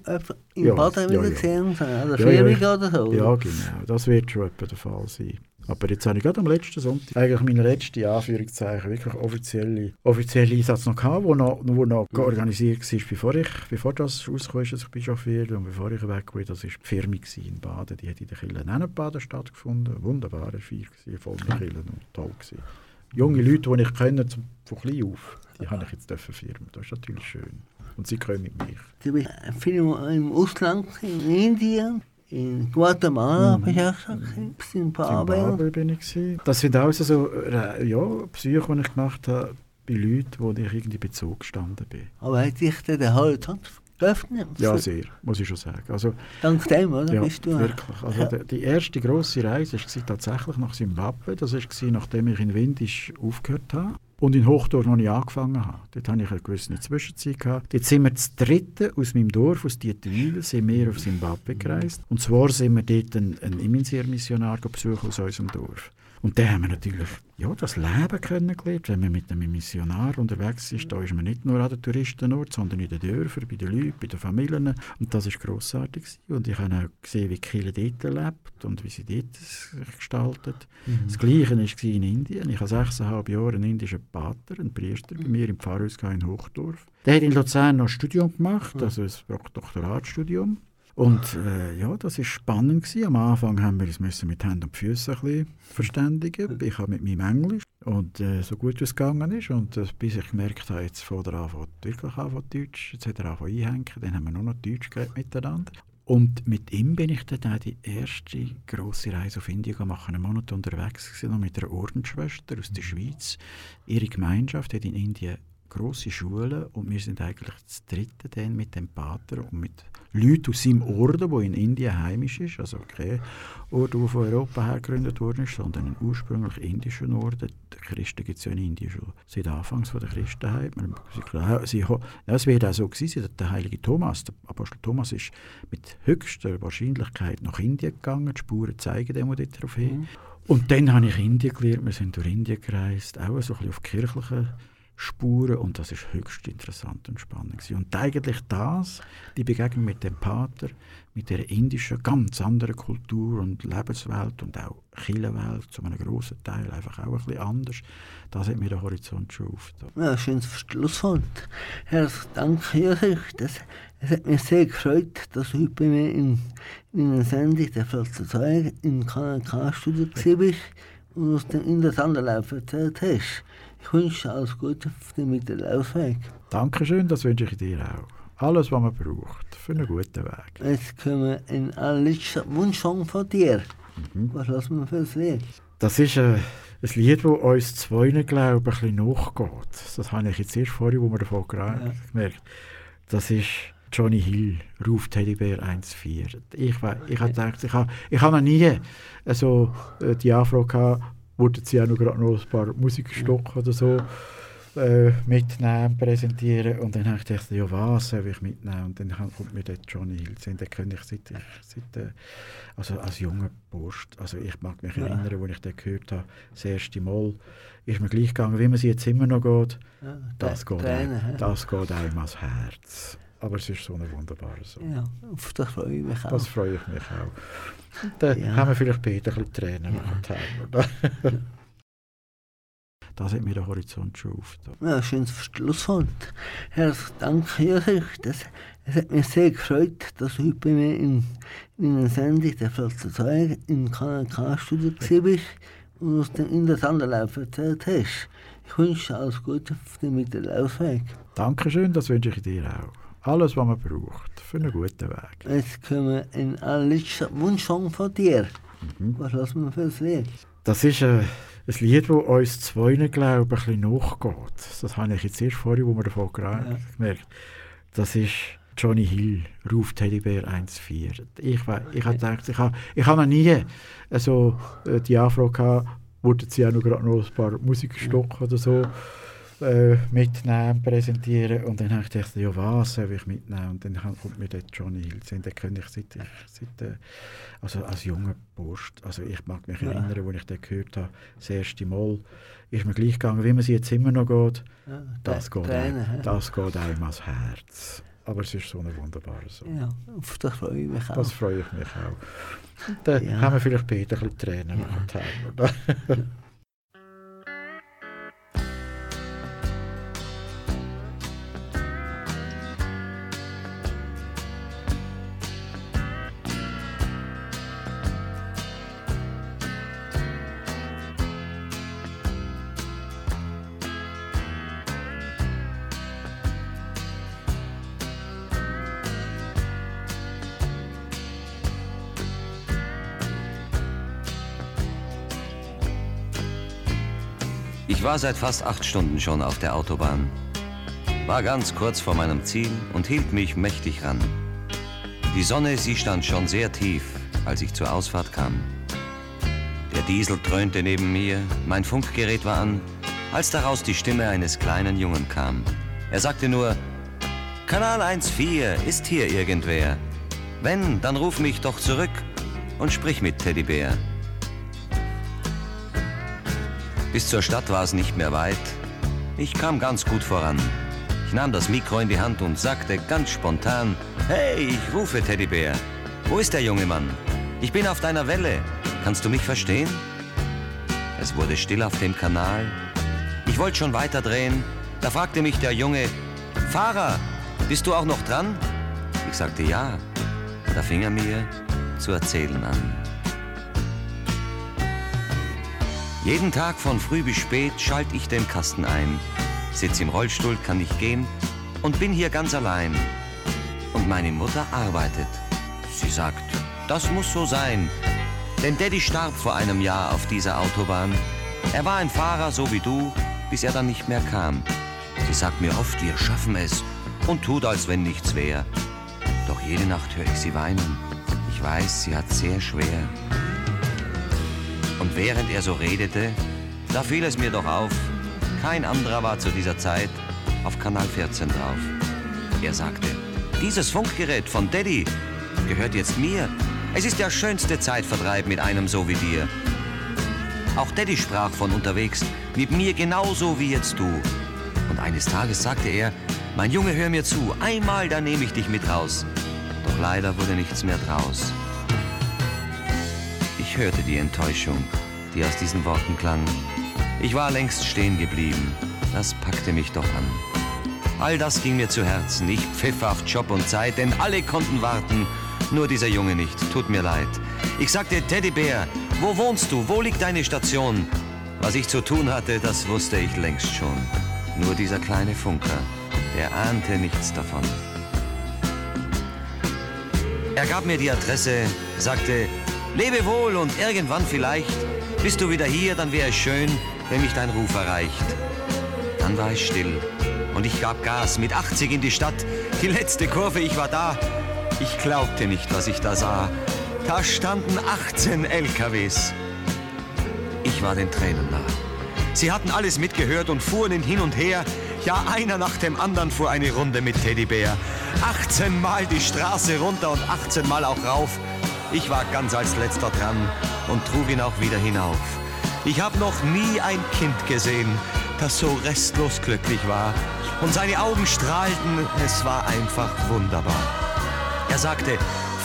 in Ja, Baden ja, wieder ja. gesehen, oder Ja, ja, Ferien ich- oder so. Ja, genau. Das wird schon etwa der Fall sein. Aber jetzt habe ich gerade am letzten Sonntag eigentlich meine letzte Anführungszeichen wirklich offizielle, offizielle Einsatz noch gehabt, wo noch, wo noch organisiert war, bevor, ich, bevor das rausgekommen ist, dass ich Bischof werde und bevor ich weg bin. Das war die Firma in Baden. Die hat in der Kille Nennenbaden stattgefunden. Wunderbare Feier voll mit und toll gewesen. Junge Leute, die ich kenne, von klein auf, die habe ich jetzt dürfen firmen. Das ist natürlich schön. Und sie kommen mit mich. Du bist viel im Ausland, in Indien, in Guatemala, auch schon gewesen, in Zimbabwe. Bin ich. Gewesen. Das sind alles so äh, ja, Psyche, die ich gemacht habe bei Leuten, wo ich irgendwie Bezug gestanden bin. Aber hat dich der Horizont geöffnet? Ja, sehr, muss ich schon sagen. Also, Dank dem, oder? ja, bist du wirklich. Also, Ja. die, erste grosse Reise war tatsächlich nach Zimbabwe. Das war, nachdem ich in Windisch aufgehört habe. Und in Hochdorf noch nicht angefangen habe. Dort hatte ich eine gewisse Zwischenzeit. Gehabt. Dort sind wir zu dritten aus meinem Dorf, aus Dietwil, sind wir auf Zimbabwe gereist. Und zwar sind wir dort einen, einen Imminsiermissionar besuchen aus unserem Dorf. Und dann haben wir natürlich ja, das Leben kennengelernt. Wenn man mit einem Missionar unterwegs ist, da ist man nicht nur an den Touristenort, sondern in den Dörfern, bei den Leuten, bei den Familien. Und das war grossartig. Und ich habe auch gesehen, wie die Kirche dort lebt und wie sie dort sich gestaltet. Das Gleiche war in Indien. Ich habe sechseinhalb Jahre einen indischen Pater, einen Priester, bei mir im Pfarrhaus in Hochdorf. Der hat in Luzern noch ein Studium gemacht, also ein Doktoratstudium. Und äh, ja, das war spannend. Gewesen. Am Anfang haben wir uns mit Händen und Füßen verständigen. Ich habe mit meinem Englisch und äh, so gut es gegangen ist. Und äh, bis ich gemerkt habe, jetzt fängt er an, wirklich an von Deutsch. Jetzt hat er an einhängen. Dann haben wir nur noch Deutsch geredet miteinander. Und mit ihm bin ich dann auch die erste grosse Reise auf Indien gemacht. Einen Monat unterwegs gewesen, noch mit einer Ordensschwester aus der Schweiz. Ihre Gemeinschaft hat in Indien grosse Schulen und wir sind eigentlich das dritte dann mit dem Pater und mit Leuten aus seinem Orden, der in Indien heimisch ist, also kein Orden, der von Europa her gegründet worden ist, sondern ein ursprünglich indischer Orden. Die Christen gibt es ja in Indien schon seit Anfangs von der Christenheit. Sie, sie, es wird auch so gewesen der heilige Thomas, der Apostel Thomas ist mit höchster Wahrscheinlichkeit nach Indien gegangen, die Spuren zeigen dem dort darauf hin. Und dann habe ich Indien gelernt, wir sind durch Indien gereist, auch so ein bisschen auf kirchlichen Spuren und das ist höchst interessant und spannend gewesen. Und eigentlich das, die Begegnung mit dem Pater, mit der indischen, ganz anderen Kultur und Lebenswelt und auch Kirchenwelt zu einem grossen Teil einfach auch ein bisschen anders, das hat mir den Horizont schon aufgetan. Ja, schönes Schlusswort. Herzlichen Dank, Josef. Das, es hat mich sehr gefreut, dass du heute bei mir in, in einer Sendung der Flotte 2 im KNK-Studio bist. und aus dem Inlanderlauf erzählt hast. Ich wünsche alles Gute auf dem Mittellaufweg. Dankeschön, das wünsche ich dir auch. Alles, was man braucht für einen guten Weg. Jetzt kommen wir in allerletzter Wunschsong von dir. Was lassen wir für ein Lied? Das ist äh, ein Lied, das uns zwei, glaube ich, ein bisschen nachgeht. Das habe ich jetzt erst vorhin, wo wir davon ja. gemerkt Das ist Johnny Hill, Ruf Teddybär 1.4. Ich, ich habe gedacht, ich habe, ich habe noch nie also, die Anfrage gehabt, wollten sie auch noch gerade noch ein paar Musikstücke oder so äh, mitnehmen, präsentieren. Und dann habe ich gedacht, ja was soll ich mitnehmen? Und dann kommt mir der Johnny Hill zu den kenne ich seit, ich, seit äh, also als junger Post. Also ich mag mich ja. erinnern, als ich den gehört habe, das erste Mal, ist mir gleich gegangen, wie man sie jetzt immer noch geht. Ja, das, geht einem, das geht einem ans Herz. Aber es ist so ein wunderbarer Song. Ja, auf das freue ich mich auch. Das freue ich mich auch. Dann ja. haben wir vielleicht Peter ein bisschen Tränen ja. Das hat mir der Horizont schon aufgetan. Ja, schönes Schlusswort. Herzlichen Dank, Josef. Das, es hat mich sehr gefreut, dass du heute bei mir in, in einer Sendung der Flotte 2 im KNK-Studio bist und aus dem Inlanderlauf erzählt hast. Ich wünsche dir alles Gute auf dem Mittellaufweg. Dankeschön, das wünsche ich dir auch. Alles, was man braucht für einen guten Weg. Jetzt kommen wir in allerletzter Wunschsong von dir. Mhm. Was lassen wir für ein Lied? Das ist äh, ein Lied, das uns zwei, glaube ich, ein bisschen nachgeht. Das habe ich jetzt erst vorhin, wo wir davon ja. gemerkt Das ist Johnny Hill, Ruf Teddybär 1.4. Ich, ich habe gedacht, ich habe, ich habe noch nie also, die Anfrage gehabt, wollten sie auch noch, gerade noch ein paar Musikstücke oder so äh, mitnehmen, präsentieren. Und dann habe ich gedacht, ja was soll ich mitnehmen? Und dann kommt mir der Johnny Hill zu den kenne ich seit, seit äh, also als junger Post. Also ich mag mich ja. erinnern, als ich den gehört habe, das erste Mal, ist mir gleich gegangen, wie man sie jetzt immer noch geht. Ja, das, geht Tränen, einem, das geht einem ans Herz. Aber es ist so ein wunderbarer Song. Ja, auf das freue ich mich auch. Das freue ich mich auch. Dann ja. haben wir vielleicht Peter ein bisschen Tränen ja. war seit fast acht Stunden schon auf der Autobahn. War ganz kurz vor meinem Ziel und hielt mich mächtig ran. Die Sonne, sie stand schon sehr tief, als ich zur Ausfahrt kam. Der Diesel dröhnte neben mir, mein Funkgerät war an, als daraus die Stimme eines kleinen Jungen kam. Er sagte nur, Kanal 1.4 ist hier irgendwer. Wenn, dann ruf mich doch zurück und sprich mit Teddybär. Bis zur Stadt war es nicht mehr weit. Ich kam ganz gut voran. Ich nahm das Mikro in die Hand und sagte ganz spontan, Hey, ich rufe Teddybär. Wo ist der junge Mann? Ich bin auf deiner Welle. Kannst du mich verstehen? Es wurde still auf dem Kanal. Ich wollte schon weiterdrehen. Da fragte mich der Junge, Fahrer, bist du auch noch dran? Ich sagte ja. Da fing er mir zu erzählen an. Jeden Tag von früh bis spät schalte ich den Kasten ein. Sitz im Rollstuhl, kann nicht gehen und bin hier ganz allein. Und meine Mutter arbeitet. Sie sagt, das muss so sein. Denn Daddy starb vor einem Jahr auf dieser Autobahn. Er war ein Fahrer so wie du, bis er dann nicht mehr kam. Sie sagt mir oft, wir schaffen es und tut, als wenn nichts wäre. Doch jede Nacht höre ich sie weinen. Ich weiß, sie hat sehr schwer. Und während er so redete, da fiel es mir doch auf, kein anderer war zu dieser Zeit auf Kanal 14 drauf. Er sagte, dieses Funkgerät von Daddy gehört jetzt mir. Es ist der schönste Zeitvertreib mit einem so wie dir. Auch Daddy sprach von unterwegs, mit mir genauso wie jetzt du. Und eines Tages sagte er, mein Junge, hör mir zu, einmal, da nehme ich dich mit raus. Doch leider wurde nichts mehr draus. Ich hörte die Enttäuschung, die aus diesen Worten klang. Ich war längst stehen geblieben. Das packte mich doch an. All das ging mir zu Herzen. Ich pfiff auf Job und Zeit, denn alle konnten warten. Nur dieser Junge nicht, tut mir leid. Ich sagte, Teddybär, wo wohnst du? Wo liegt deine Station? Was ich zu tun hatte, das wusste ich längst schon. Nur dieser kleine Funker, der ahnte nichts davon. Er gab mir die Adresse, sagte, lebe wohl und irgendwann vielleicht, bist du wieder hier, dann wäre es schön, wenn mich dein Ruf erreicht. Dann war ich still und ich gab Gas mit 80 in die Stadt. Die letzte Kurve, ich war da. Ich glaubte nicht, was ich da sah. Da standen 18 LKWs. Ich war den Tränen nah. Sie hatten alles mitgehört und fuhren ihn hin und her. Ja, einer nach dem anderen fuhr eine Runde mit Teddybär. 18 Mal die Straße runter und 18 Mal auch rauf. Ich war ganz als letzter dran und trug ihn auch wieder hinauf. Ich habe noch nie ein Kind gesehen, das so restlos glücklich war. Und seine Augen strahlten, es war einfach wunderbar. Er sagte,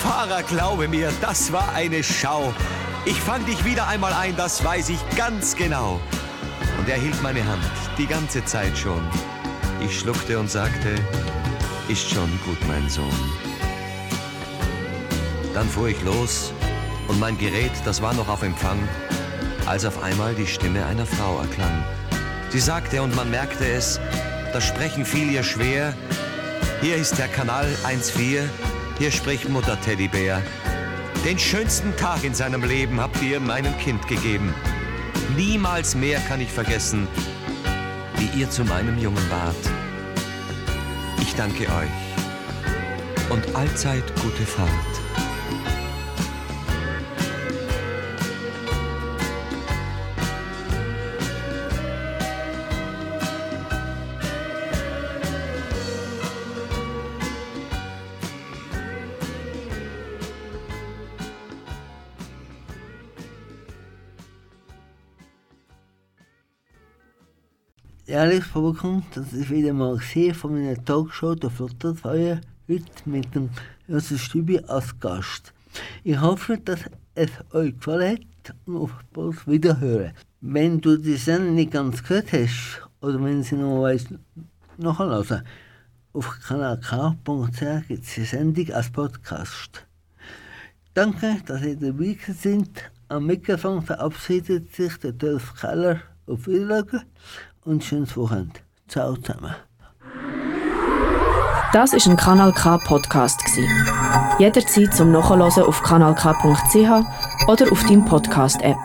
Fahrer, glaube mir, das war eine Schau. Ich fang dich wieder einmal ein, das weiß ich ganz genau. Und er hielt meine Hand, die ganze Zeit schon. Ich schluckte und sagte, ist schon gut, mein Sohn. Dann fuhr ich los und mein Gerät, das war noch auf Empfang, als auf einmal die Stimme einer Frau erklang. Sie sagte, und man merkte es, das Sprechen fiel ihr schwer, hier ist der Kanal 1.4, hier spricht Mutter Teddybär. Den schönsten Tag in seinem Leben habt ihr meinem Kind gegeben. Niemals mehr kann ich vergessen, wie ihr zu meinem Jungen wart. Ich danke euch und allzeit gute Fahrt. Vorkommt, dass ich wieder mal gesehen von meiner Talkshow der Flotterfeuer heute mit dem Josef Stübi als Gast. Ich hoffe, dass es euch gefallen hat und auf bald wiederhören. Wenn du die Sendung nicht ganz gehört hast oder wenn sie noch weiss, nachhören, auf kanalk.ch gibt es die Sendung als Podcast. Danke, dass ihr dabei sind. Am Mikrofon verabschiedet sich der Dolph Keller auf Wiedersehen und schönes Wochenende. Ciao zusammen. Das ist ein Kanal K Podcast Jederzeit zum Nachhören auf kanalk.ch oder auf deinem Podcast App.